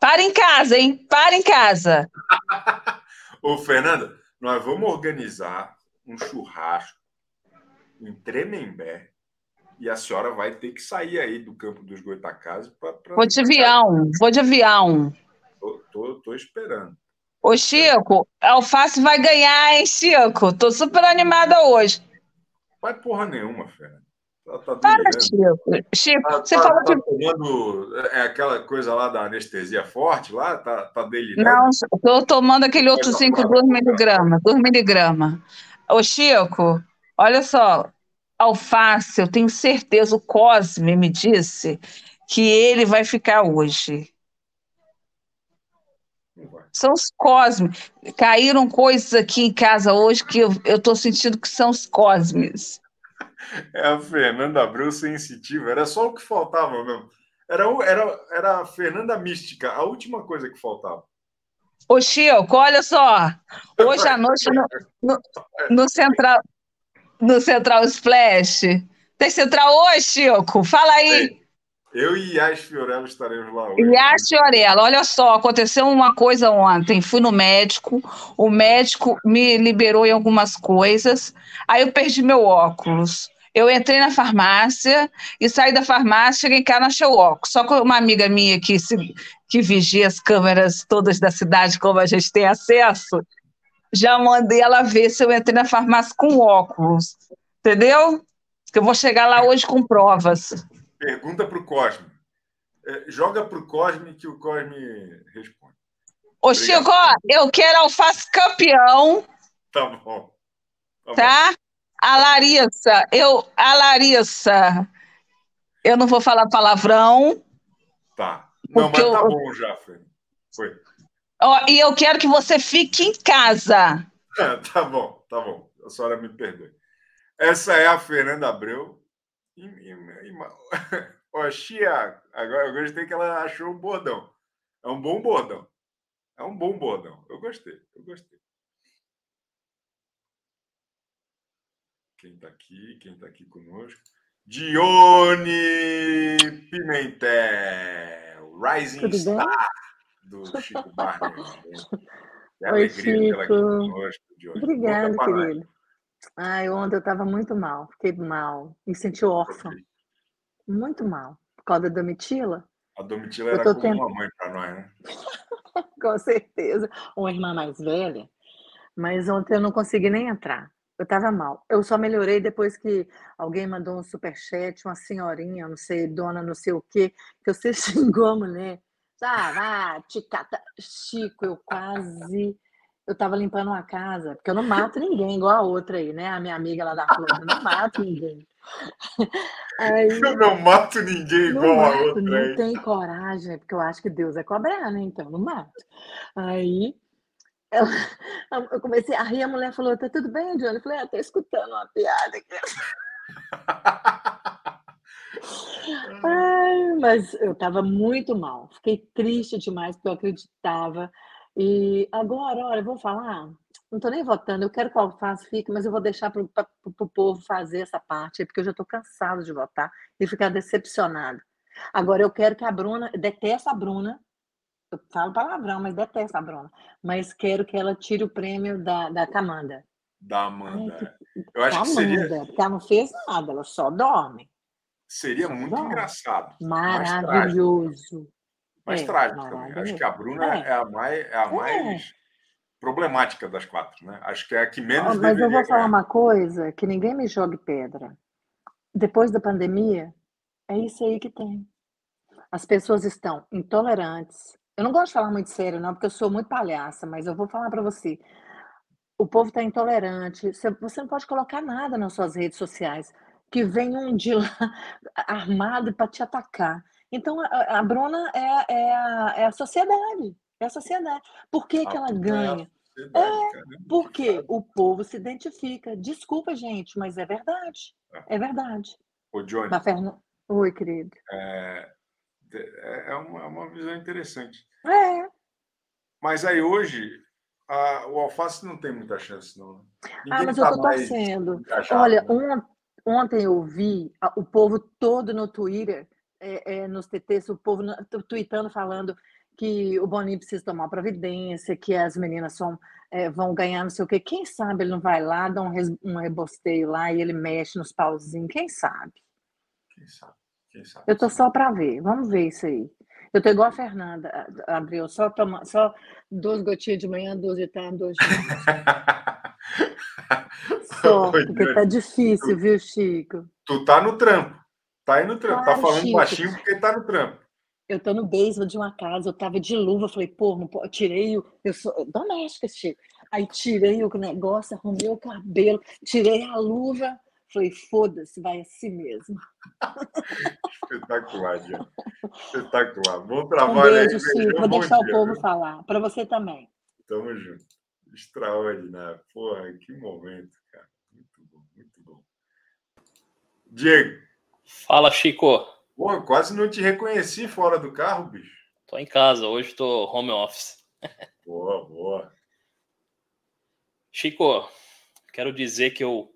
D: Para em casa, hein? Para em casa.
A: Ô, Fernanda, nós vamos organizar um churrasco em Tremembé e a senhora vai ter que sair aí do campo dos Goitacazes para.
D: Vou de avião, vou de avião.
A: Tô, tô, tô esperando.
D: Ô, Chico, a Alface vai ganhar, hein, Chico? Tô super animada hoje.
A: Vai porra nenhuma, Fernanda.
D: Tá, tá Para, Chico. Chico, tá, você tá, falou
A: tá que. Tomando, é aquela coisa lá da anestesia forte lá? Tá, tá delirando?
D: Não, estou tomando aquele outro 5 2 miligramas. 2 miligramas. Ô, Chico, olha só. Alface, eu tenho certeza, o Cosme me disse que ele vai ficar hoje. São os cosmes. Caíram coisas aqui em casa hoje que eu estou sentindo que são os cosmes.
A: É a Fernanda Abreu sensitiva. Era só o que faltava mesmo. Era, era, era a Fernanda Mística, a última coisa que faltava.
D: Ô, Chico, olha só. Hoje à noite no, no, no Central, no Central Splash. Tem Central hoje, Chico? Fala aí.
A: Eu e Yas Fiorello estaremos lá hoje.
D: Yas Fiorello, olha só, aconteceu uma coisa ontem. Fui no médico, o médico me liberou em algumas coisas, aí eu perdi meu óculos. Eu entrei na farmácia e saí da farmácia, cheguei cá, o óculos. Só que uma amiga minha que, se, que vigia as câmeras todas da cidade, como a gente tem acesso, já mandei ela ver se eu entrei na farmácia com óculos. Entendeu? Que eu vou chegar lá hoje com provas.
A: Pergunta para o Cosme. É, joga para o Cosme que o Cosme responde.
D: Ô, Obrigado. Chico, eu quero alface campeão.
A: Tá bom.
D: Tá? tá? Bom. A Larissa, eu, a Larissa, eu não vou falar palavrão.
A: Tá. Não, mas tá eu, bom já, Fê. Foi.
D: Ó, e eu quero que você fique em casa.
A: tá bom, tá bom. A senhora me perdoe. Essa é a Fernanda Abreu, Ó, Chia, agora eu gostei que ela achou um bordão. É um bom bordão. É um bom bordão. Eu gostei, eu gostei. Quem tá aqui? Quem tá aqui conosco? Dione Pimentel, Rising Tudo Star bem? do Chico Barney.
E: Oi, Chico. Conosco, Obrigada, querido. Ai, ontem eu estava muito mal, fiquei mal, me senti órfã. Muito mal. Por causa da Domitila.
A: A Domitila era como tent... uma mãe para nós, né?
E: Com certeza. Uma irmã mais velha. Mas ontem eu não consegui nem entrar. Eu estava mal. Eu só melhorei depois que alguém mandou um superchat, uma senhorinha, não sei, dona não sei o quê, que você xingou a mulher. Ah, ticata. Chico, eu quase eu estava limpando uma casa, porque eu não mato ninguém, igual a outra aí, né? A minha amiga lá da Flor, eu não mato ninguém. Aí,
A: Eu não mato ninguém
E: não
A: igual a
E: mato,
A: outra.
E: não tem coragem, porque eu acho que Deus é cobrar, né? Então, não mato. Aí, ela- eu comecei a rir, a mulher falou, tá tudo bem, Johnny? Eu falei, ah, tô escutando uma piada aqui. Ai, mas eu estava muito mal, fiquei triste demais, porque eu acreditava. E agora, olha, eu vou falar, não estou nem votando, eu quero que o Alface fique, mas eu vou deixar para o povo fazer essa parte, porque eu já estou cansada de votar e ficar decepcionada. Agora, eu quero que a Bruna, detesto a Bruna, eu falo palavrão, mas detesto a Bruna, mas quero que ela tire o prêmio da, da Camanda.
A: Da
E: Ai,
A: Amanda. Eu acho que seria,
E: Camanda, porque ela não fez nada, ela só dorme.
A: seria muito
E: Não.
A: engraçado. mais trágico.
E: Maravilhoso.
A: Mais
E: É,
A: trágico também. Acho que a Bruna
E: É.
A: é, a mais, é a
E: É.
A: mais problemática das quatro, né? Acho que é a que menos
E: Mas eu vou falar
A: ganhar.
E: uma coisa, que ninguém me jogue pedra. Depois da pandemia, é isso aí que tem. As pessoas estão intolerantes. Eu não gosto de falar muito sério, não, porque eu sou muito palhaça, mas eu vou falar para você. O povo está intolerante. Você, não pode colocar nada nas suas redes sociais, que vem um de lá armado para te atacar. Então, a, a Bruna é, é, a, é a sociedade. É a sociedade. Por que, que ela
A: é
E: ganha?
A: de
E: Porque o povo se identifica. Desculpa, gente, mas é verdade. É verdade.
A: Ô, Johnny,
E: Da Fernan... Oi, querido.
A: é, é uma, é uma visão interessante.
E: É.
A: Mas aí hoje, a- o Alface não tem muita chance, não. né?
E: Ah,
A: Ninguém
E: mas eu
A: tá
E: tô
A: mais
E: torcendo. Olha,
A: né?
E: on- ontem eu vi o povo todo no Twitter, é, é, nos TTs, o povo tweetando, falando que o Boninho precisa tomar providência, que as meninas são, é, vão ganhar não sei o quê. Quem sabe ele não vai lá, dá um, res- um rebosteio lá e ele mexe nos pauzinhos. Quem sabe?
A: Quem sabe?
E: Eu tô só para ver. Vamos ver isso aí. Eu tô igual a Fernanda, a- Abril, só toma, só duas gotinhas de manhã, duas de tarde, duas de noite. Só, porque tá difícil, viu, Chico?
A: Tu tá no trampo. Tá aí no trampo.
E: Claro,
A: tá falando
E: Chico.
A: baixinho porque tá no trampo.
E: Eu tô no basement de uma casa, eu tava de luva, falei, pô, não eu tirei o. Eu sou doméstica, Chico. Aí tirei o negócio, arrumei o cabelo, tirei a luva, falei, foda-se, vai assim mesmo.
A: Espetacular, Diana. Espetacular. Bom
E: Um
A: trabalho aí.
E: beijo, Chico.
A: beijão,
E: Vou
A: bom
E: deixar o
A: dia,
E: povo
A: viu?
E: falar. Para você também.
A: Tamo junto. Extraordinário. Porra, que momento, cara. Muito bom, muito bom. Diego,
F: Fala, Chico.
A: pô, quase não te reconheci fora do carro, bicho.
F: Tô em casa, hoje tô home office.
A: Boa, boa.
F: Chico, quero dizer que eu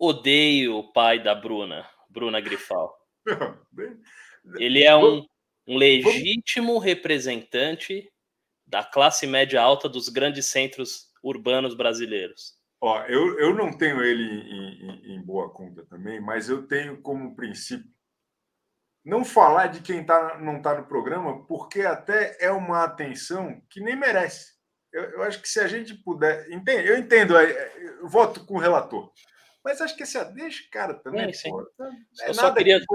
F: odeio o pai da Bruna, Bruna Grifal. Ele é um, um legítimo representante da classe média alta dos grandes centros urbanos brasileiros.
A: Ó, eu, eu não tenho ele em, em- em boa conta também, mas eu tenho como princípio não falar de quem tá, não está no programa, porque até é uma atenção que nem merece. Eu, eu acho que se a gente puder. Entende? Eu entendo, é, é, eu voto com o relator. Mas acho que esse deixa, cara, também.
F: Sim, sim.
A: pô, é
F: Eu só queria-
A: que.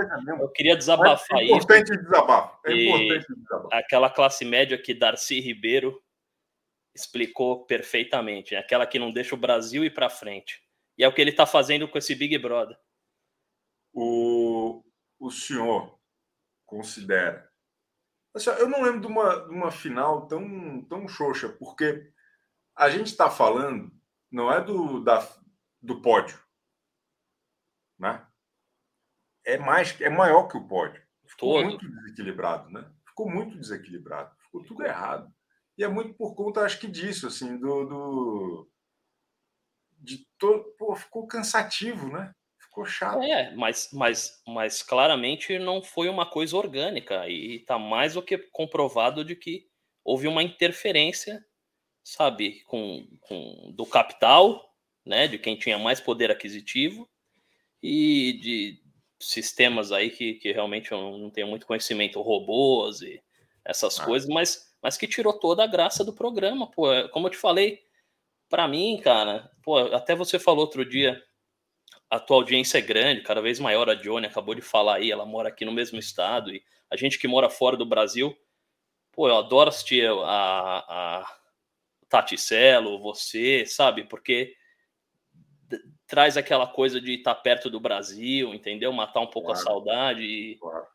F: Eu queria desabafar
A: é
F: isso.
A: importante o desabafo. É
F: E-
A: importante desabafo.
F: Aquela classe média que Darcy Ribeiro explicou perfeitamente, né? aquela que não deixa o Brasil ir para frente. E é o que ele está fazendo com esse Big Brother.
A: o, o senhor considera? Assim, eu não lembro de uma, de uma final tão, tão xoxa, porque a gente está falando, não é do, da, do pódio, né? É mais, é maior que o pódio. Ficou
F: Todo.
A: muito desequilibrado, né? Ficou muito desequilibrado. Ficou tudo errado. E é muito por conta, acho que disso, assim, do, do de todo, pô, ficou cansativo, né? Ficou chato.
F: É, mas, mas, mas claramente não foi uma coisa orgânica e está mais do que comprovado de que houve uma interferência, sabe, com, com do capital, né, de quem tinha mais poder aquisitivo e de sistemas aí que, que realmente eu não tenho muito conhecimento, robôs e essas
A: Ah.
F: coisas, mas, mas que tirou toda a graça do programa, pô. É, Como eu te falei, para mim, cara, pô, até você falou outro dia, a tua audiência é grande, cada vez maior. A Johnny acabou de falar aí, ela mora aqui no mesmo estado e a gente que mora fora do Brasil, pô, eu adoro assistir a, a Taticelo, você, sabe? Porque traz aquela coisa de estar perto do Brasil, entendeu? Matar um pouco
A: Claro.
F: a saudade. E,
A: Claro.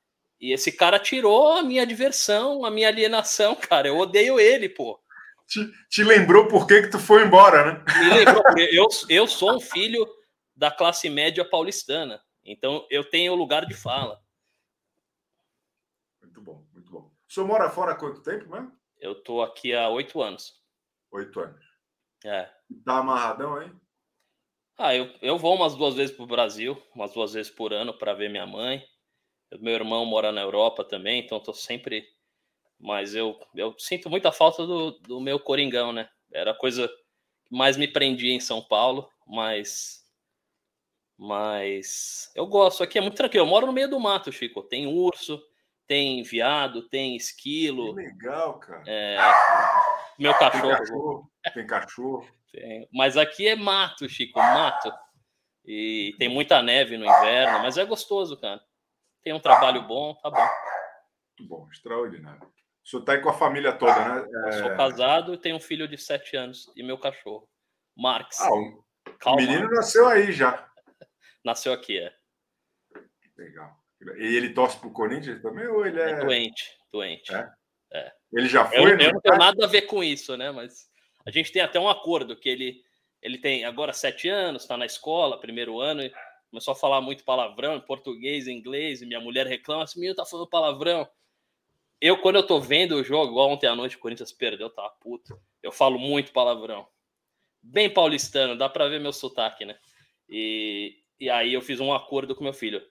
F: e esse cara tirou a minha diversão, a minha alienação, cara. Eu odeio ele, pô.
A: Te, te lembrou por que, que tu foi embora, né?
F: Me lembrou, eu, eu sou um filho da classe média paulistana. Então eu tenho lugar de fala.
A: Muito bom, muito bom. O senhor mora fora há quanto tempo mesmo?
F: Eu tô aqui há oito anos.
A: Oito anos.
F: É.
A: Tá amarradão aí?
F: Ah, eu, eu vou umas duas vezes pro Brasil, umas duas vezes por ano para ver minha mãe. Meu irmão mora na Europa também, então tô sempre. Mas eu, eu sinto muita falta do, do meu Coringão, né? Era a coisa que mais me prendia em São Paulo, mas. Mas eu gosto. Aqui é muito tranquilo. Eu moro no meio do mato, Chico. Tem urso, tem viado, tem
A: Que
F: esquilo.
A: legal, cara.
F: é, meu
A: Tem
F: cachorro.
A: cachorro, tem cachorro.
F: Tem. Mas aqui é mato, Chico, mato. E tem muita neve no inverno, mas é gostoso, cara. Tem um trabalho bom, tá bom.
A: Muito bom, extraordinário. O senhor tá aí com a família toda, né?
F: Eu sou
A: É,
F: casado e tenho um filho de sete anos e meu cachorro. Marx.
A: Ah, o
F: Calma.
A: menino nasceu aí já.
F: Nasceu aqui, é.
A: Legal. E ele torce pro Corinthians também ou ele
F: É
A: é.
F: doente, doente.
A: É? Ele já
F: Eu,
A: foi?
F: eu
A: né?
F: não tenho nada a ver com isso, né? Mas a gente tem até um acordo que ele, ele tem agora sete anos, está na escola, primeiro ano, e começou a falar muito palavrão em português, em inglês, e minha mulher reclama, esse menino tá falando palavrão. Eu, quando eu tô vendo o jogo, igual ontem à noite, o Corinthians perdeu, tá puto. Eu falo muito palavrão. Bem paulistano, dá pra ver meu sotaque, né? E, e aí eu fiz um acordo com meu filho.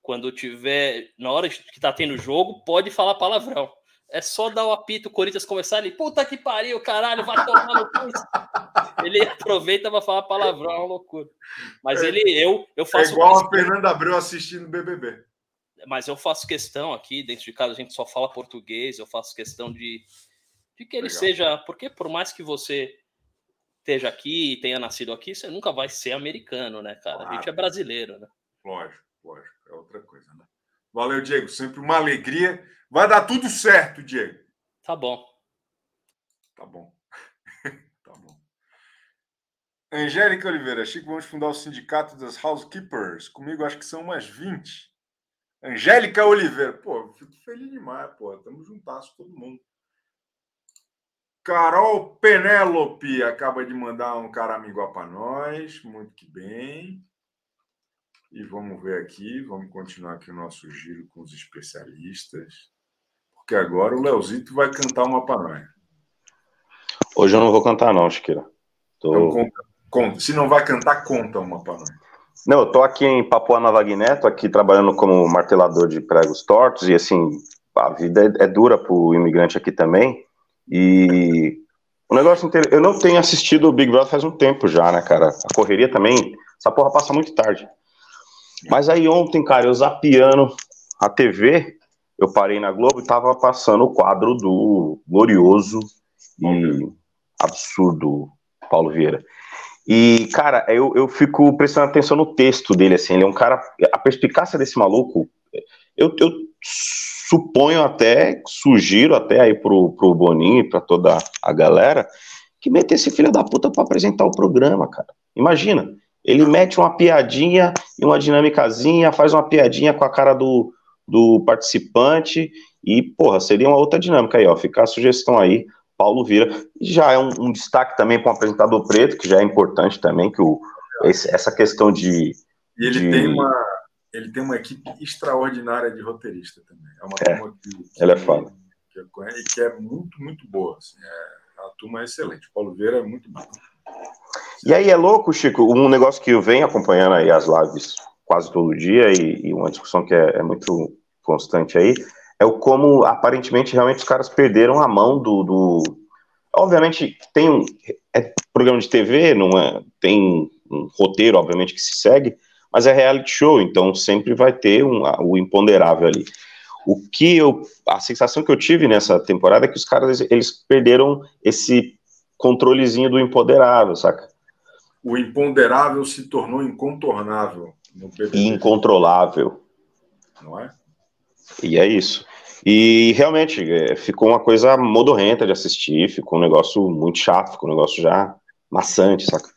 F: Quando tiver, na hora que tá tendo jogo, pode falar palavrão. É só dar o apito, o Corinthians começar ali, puta que pariu, caralho, vai tomar no cu. Ele aproveita pra falar palavrão, é uma loucura. Mas
A: É-
F: ele, eu, eu
A: É
F: faço
A: igual a Fernanda Abreu assistindo BBB.
F: mas eu faço questão aqui, dentro de casa a gente só fala português, eu faço questão de, de que ele
A: Legal.
F: seja, porque por mais que você esteja aqui e tenha nascido aqui, você nunca vai ser americano, né, cara? A gente
A: Claro.
F: é brasileiro, né?
A: Lógico, lógico. É outra coisa, né? Valeu, Diego. Sempre uma alegria. Vai dar tudo certo, Diego.
F: Tá bom.
A: Tá bom. tá bom. Angélica Oliveira, Chico, vamos fundar o sindicato das housekeepers. Comigo acho que são umas 20. Angélica Oliveira, pô, fico feliz demais, pô. Tamo juntasso todo mundo. Carol Penélope acaba de mandar um caramiguá para nós. Muito que bem. E vamos ver aqui, vamos continuar aqui o nosso giro com os especialistas. Porque agora o Leozito vai cantar uma nós.
G: Hoje eu não vou cantar, não, Chiqueira. Tô...
A: Então, conta, conta. Se não vai cantar, conta uma nós.
G: Não, eu tô aqui em Papua Nova Guiné, tô aqui trabalhando como martelador de pregos tortos, e assim, a vida é, é dura pro imigrante aqui também. E o negócio inteiro, eu não tenho assistido o Big Brother faz um tempo já, né, cara? A correria também, essa porra passa muito tarde. Mas aí ontem, cara, eu zapiando a TV, eu parei na Globo e tava passando o quadro do glorioso e absurdo Paulo Vieira. E, cara, eu, eu fico prestando atenção no texto dele, assim, ele é um cara, a perspicácia desse maluco, eu, eu suponho até, sugiro até aí pro, pro Boninho e pra toda a galera, que mete esse filho da puta pra apresentar o programa, cara. Imagina, ele mete uma piadinha e uma dinâmicazinha, faz uma piadinha com a cara do, do participante e, porra, seria uma outra dinâmica aí, ó, fica a sugestão aí, Paulo Vieira, já é um, um destaque também para um apresentador preto, que já é importante também, que o, esse, essa questão de...
A: E ele,
G: de...
A: tem uma, ele tem uma equipe extraordinária de roteirista também. É uma
G: É,
A: turma que, que,
G: ela é foda.
A: Que, que é muito, muito boa. Assim, é, a turma é excelente. O Paulo Vieira é muito bom.
G: E aí é louco, Chico, um negócio que eu venho acompanhando aí as lives quase todo dia e, e uma discussão que é, é, muito constante aí, é o como aparentemente realmente os caras perderam a mão do... do... Obviamente tem um é programa de TV, não é, tem um roteiro, obviamente, que se segue, mas é reality show, então sempre vai ter um, o imponderável ali. O que eu, a sensação que eu tive nessa temporada é que os caras eles perderam esse controlezinho do imponderável, saca?
A: O imponderável se tornou incontornável
G: PVP. Incontrolável.
A: Não é?
G: E é isso. E realmente é, ficou uma coisa modorrenta de assistir, ficou um negócio muito chato, ficou um negócio já maçante, saca?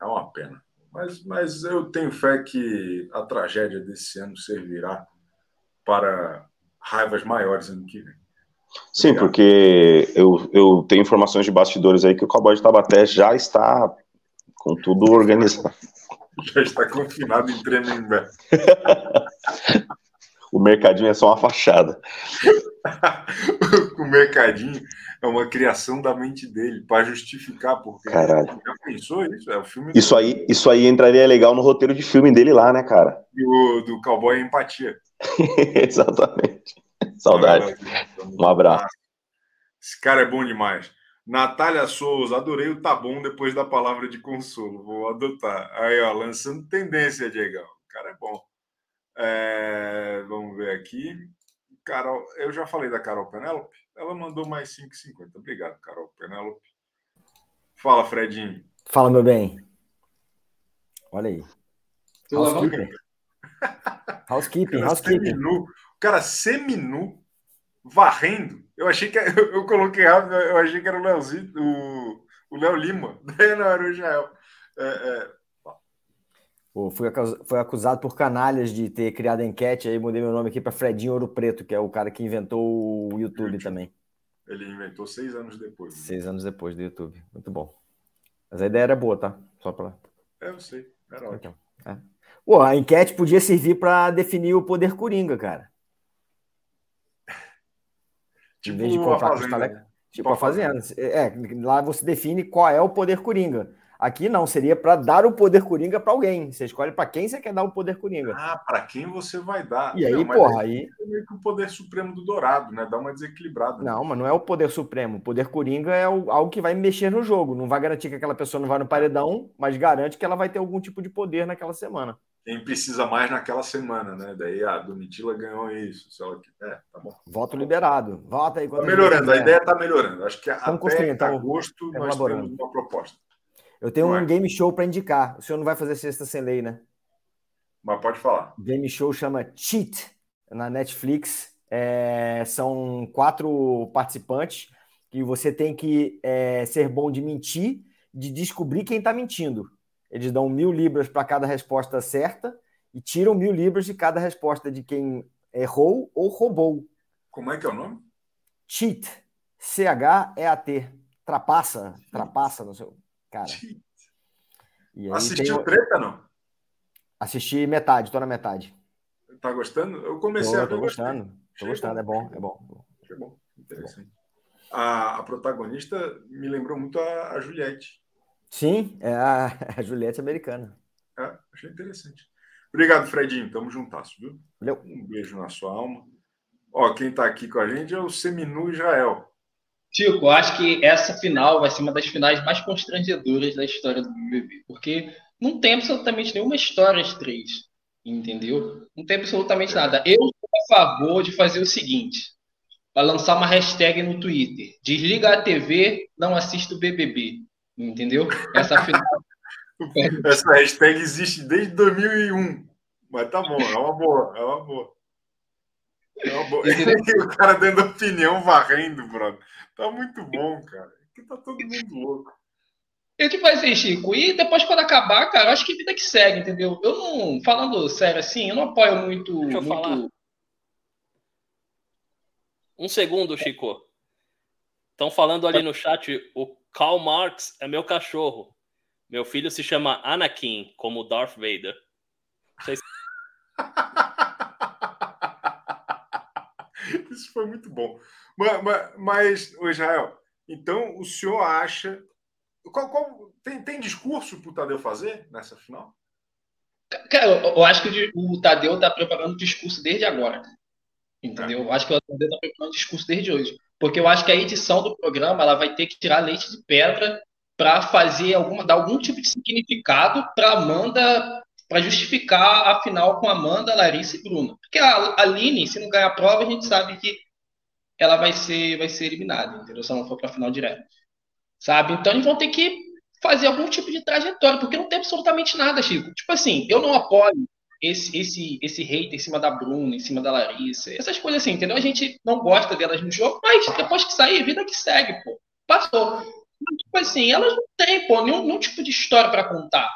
A: É uma pena. Mas, mas eu tenho fé que a tragédia desse ano servirá para raivas maiores ano que vem.
G: Sim, porque eu, eu tenho informações de bastidores aí que o Cowboy de Tabaté já está com tudo organizado.
A: Já está confinado em Tremembé.
G: o mercadinho é só uma fachada.
A: o mercadinho é uma criação da mente dele para justificar porque
G: Caralho.
A: já pensou isso é o filme
G: Isso aí, isso aí entraria legal no roteiro de filme dele lá, né, cara?
A: do, do cowboy empatia
G: Exatamente. Saudade. Um abraço.
A: esse cara é bom demais Natália Souza, adorei o tá bom depois da palavra de consolo. Vou adotar. Aí, ó, lançando tendência, Diegão. O cara é bom. É, vamos ver aqui. Carol, eu já falei da Carol Penélope. Ela mandou mais 5,50. Obrigado, Carol Penélope. Fala, Fredinho.
H: Fala, meu bem. Olha aí. Housekeeping. Housekeeping,
A: Cara,
H: housekeeping.
A: seminu, o cara seminu, varrendo. Eu achei que eu, eu coloquei rápido, eu achei que era o Leozinho, o, o Léo Lima. Daí não era o Israel. É, é,
H: Pô, fui, acus- fui acusado por canalhas de ter criado a enquete, aí mudei meu nome aqui para Fredinho Ouro Preto, que é o cara que inventou o YouTube também,
A: ele inventou seis anos depois. né?
H: seis anos depois do YouTube. Muito bom. Mas a ideia era boa, tá? Só para.
A: É, eu sei. Era ótimo.
H: Então, é. Pô, a enquete podia servir para definir o poder coringa, cara.
A: Tipo
H: em vez de
A: a
H: comprar
A: Fazenda,
H: costaleca.
A: né?
H: Tipo a fazenda. É, lá você define qual é o poder coringa. Aqui não, seria para dar o poder coringa para alguém. Você escolhe para quem você quer dar o poder coringa.
A: Ah, para quem você vai dar?
H: E aí,
A: Não, mas
H: porra, aí.
A: É meio que o poder supremo do Dourado, né? Dá uma desequilibrada.
H: Não, mas não é o poder supremo. O poder coringa é o- algo que vai mexer no jogo. Não vai garantir que aquela pessoa não vai no paredão, mas garante que ela vai ter algum tipo de poder naquela semana.
A: Quem precisa mais naquela semana, né? Daí a Domitila ganhou isso. Se ela... É, tá bom.
H: Voto liberado. Vota aí
A: Tá melhorando, a ideia tá melhorando. Acho que
H: Estamos
A: até
H: estamos
A: agosto nós temos uma proposta.
H: Eu tenho
A: Não
H: um
A: é?
H: game show para indicar. O senhor não vai fazer sexta sem lei, né?
A: Mas pode falar.
H: O game show chama Cheat na Netflix. É, são quatro participantes que você tem que é, ser bom de mentir, de descobrir quem está mentindo. Eles dão mil libras para cada resposta certa e tiram mil libras de cada resposta de quem errou ou roubou.
A: Como é que é o nome?
H: Cheat. C-H-E-A-T. Trapaça. Trapaça no seu. Cara. Aí
A: Assistiu
H: tem-
A: treta, não?
H: Assisti metade, tô na metade.
A: Tá gostando? Eu comecei
H: Tô,
A: a ver.
H: tô
A: gostei.
H: gostando. Tô gostando, é bom, é bom.
A: Achei bom. Interessante. A, a protagonista me lembrou muito a, a Juliette.
H: Sim, é a, a Juliette americana.
A: É, achei interessante. Obrigado, Fredinho. Tamo juntasso, viu?
H: Valeu.
A: Um beijo na sua alma. Ó, quem tá aqui com a gente é o Seminu Israel.
I: Chico, eu acho que essa final vai ser uma das finais mais constrangedoras da história do BBB, porque não tem absolutamente nenhuma história às três, entendeu? Não tem absolutamente nada. Eu sou a favor de fazer o seguinte, para lançar uma hashtag no Twitter, desliga a TV, não assista o BBB, entendeu? Essa final
A: Essa hashtag existe desde 2001. Mas tá bom, é uma boa, é uma boa. É uma boa. E o cara dando opinião varrendo, brother. Tá muito bom, cara. Aqui tá todo mundo louco.
I: Eu tipo assim, Chico, e depois quando acabar, cara, eu acho que vida que segue, entendeu? Eu não, falando sério assim, eu não apoio muito,
F: Deixa eu
I: muito...
F: falar. Um segundo, Chico. Estão falando ali no chat, o Karl Marx é meu cachorro. Meu filho se chama Anakin, como Darth Vader. Vocês...
A: Isso foi muito bom. Mas, mas, mas ô Israel, então o senhor acha. Qual, qual- tem, tem discurso para o Tadeu fazer nessa final?
I: Cara, eu, eu acho que o o Tadeu tá preparando o discurso desde agora. Entendeu? Eu acho que o Tadeu tá preparando o discurso desde hoje. Porque eu acho que a edição do programa ela vai ter que tirar leite de pedra para fazer alguma, dar algum tipo de significado para Amanda, para justificar a final com Amanda, Larissa e Bruna. Porque a Aline, se não ganhar a prova, a gente sabe que ela vai ser, vai ser eliminada, entendeu? Se ela não for para a final direta. Sabe? Então eles vão ter que fazer algum tipo de trajetória, porque não tem absolutamente nada, Chico. Tipo assim, eu não apoio esse, esse, esse em cima da Bruna, em cima da Larissa, essas coisas assim, entendeu? A gente não gosta delas no jogo, mas depois que sair, vida que segue, pô. Passou. Tipo assim, elas não têm, pô, nenhum, nenhum tipo de história para contar.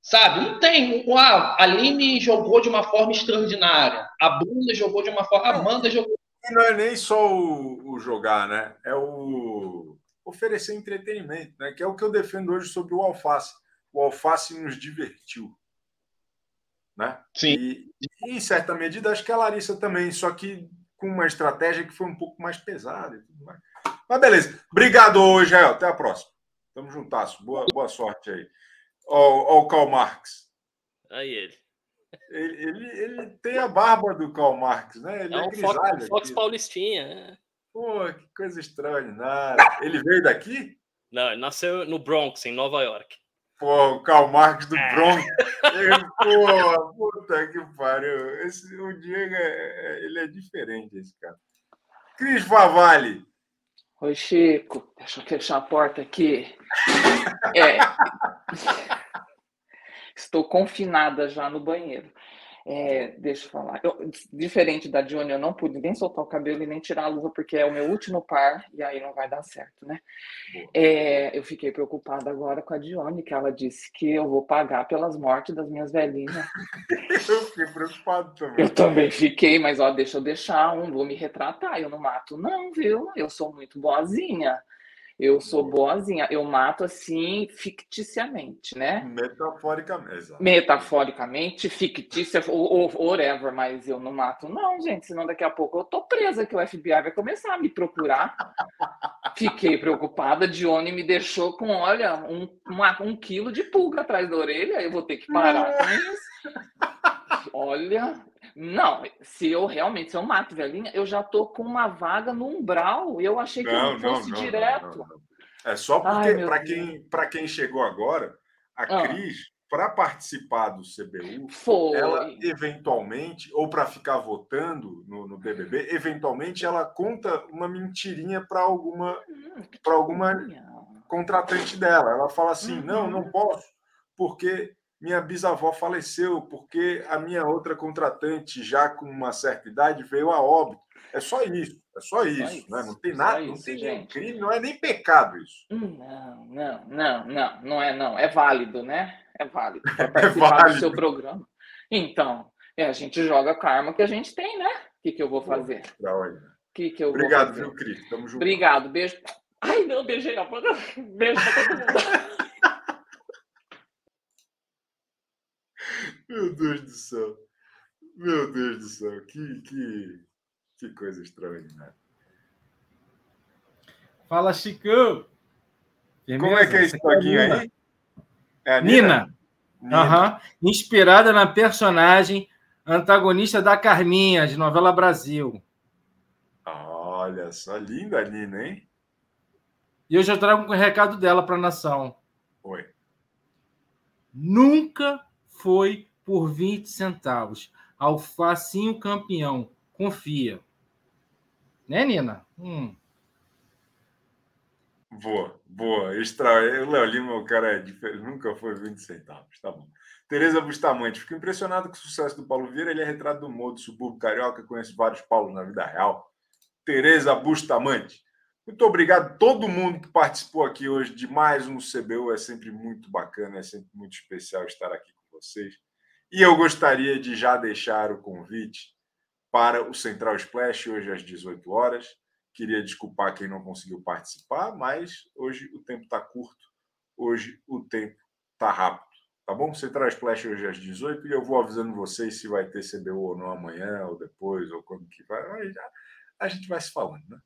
I: Sabe? Não tem. A Aline jogou de uma forma extraordinária. A Bruna jogou de uma forma. A Amanda jogou.
A: E não é nem só o, o jogar, né? É o oferecer entretenimento, né? Que é o que eu defendo hoje sobre o alface. O alface nos divertiu. Né?
I: Sim.
A: E, e, em certa medida, acho que a Larissa também, só que com uma estratégia que foi um pouco mais pesada e tudo mais. Mas beleza. Obrigado, Israel. Até a próxima. Tamo juntasso. Boa, boa sorte aí. Ó, o Karl Marx.
F: Aí ele.
A: Ele, ele. ele, tem a barba do Karl Marx, né? Ele
F: é, um Fox, Fox Paulistinha. Né?
A: Pô, que coisa extraordinária. Ele veio daqui?
F: Não, ele nasceu no Bronx, em Nova York.
A: Pô, o Karl Marx do é. Bronx. Ele, pô, puta que pariu. Esse, o Diego, é, é, ele é diferente, esse cara. Cris Favalli.
J: Oi, Chico. Deixa eu fechar a porta aqui. É. Estou confinada já no banheiro. É, deixa eu falar. Eu, diferente da Johnny, eu não pude nem soltar o cabelo e nem tirar a luva, porque é o meu último par, e aí não vai dar certo, né? É, eu fiquei preocupada agora com a Dione, que ela disse que eu vou pagar pelas mortes das minhas velhinhas.
A: eu fiquei preocupado também.
J: Eu também fiquei, mas ó, deixa eu deixar um, vou me retratar. Eu não mato, não, viu? Eu sou muito boazinha. Eu sou boazinha, eu mato assim ficticiamente, né?
A: Metaforicamente. Exatamente.
J: Metaforicamente, fictícia, ou, whatever, mas eu não mato, não, gente, senão daqui a pouco eu tô presa, que o FBI vai começar a me procurar. Fiquei preocupada, Dione me deixou com, olha, um, uma, um quilo de pulga atrás da orelha, eu vou ter que parar com isso. Olha, não, se eu realmente, se eu mato velhinha, eu já tô com uma vaga no umbral. Eu achei que não, eu não fosse não, direto. Não,
A: é só porque, para quem, quem chegou agora, a ah. Cris, para participar do CBU,
J: Foi.
A: ela eventualmente, ou para ficar votando no, no, BBB, eventualmente ela conta uma mentirinha para alguma, hum, para alguma contratante dela. Ela fala assim: uhum. não, não posso, porque minha bisavó faleceu porque a minha outra contratante, já com uma certa idade, veio a óbito. É só isso, é só isso, só isso né? Não tem nada, isso, não tem nem crime, não é nem pecado isso.
J: Hum, não, não, não, não, não é não. É válido, né? É válido para participar é válido. do seu programa. Então, é, a gente joga karma que a gente tem, né? O que, que eu vou fazer? O que, que eu
A: Obrigado,
J: vou fazer?
A: viu, Cris? Tamo junto.
J: Obrigado, beijo. Ai, não, beijei a Beijo pra todo mundo.
A: Meu Deus do céu. Meu Deus do céu. Que, que, que coisa extraordinária.
K: Fala, Chicão.
A: Como é que é esse toquinho aí?
K: É a Nina. Nina. Uhum. Inspirada na personagem antagonista da Carminha, de novela Brasil.
A: Olha só, linda a Nina, hein?
K: E eu já trago um recado dela para a nação.
A: Oi.
K: Nunca foi por 20 centavos. Alfacinho campeão. Confia. Né, Nina? Hum.
A: Boa, boa. Extra... O Léo Lima, o cara é. Nunca foi 20 centavos. Tá bom. Tereza Bustamante. Fico impressionado com o sucesso do Paulo Vieira. Ele é retrato do modo subúrbio carioca. Conhece vários Paulos na vida real. Tereza Bustamante. Muito obrigado a todo mundo que participou aqui hoje de mais um CBU. É sempre muito bacana, é sempre muito especial estar aqui com vocês. E eu gostaria de já deixar o convite para o Central Splash hoje às 18 horas. Queria desculpar quem não conseguiu participar, mas hoje o tempo está curto, hoje o tempo está rápido. Tá bom? Central Splash hoje às 18 e eu vou avisando vocês se vai ter CBU ou não amanhã, ou depois, ou quando que vai. A gente vai se falando, né?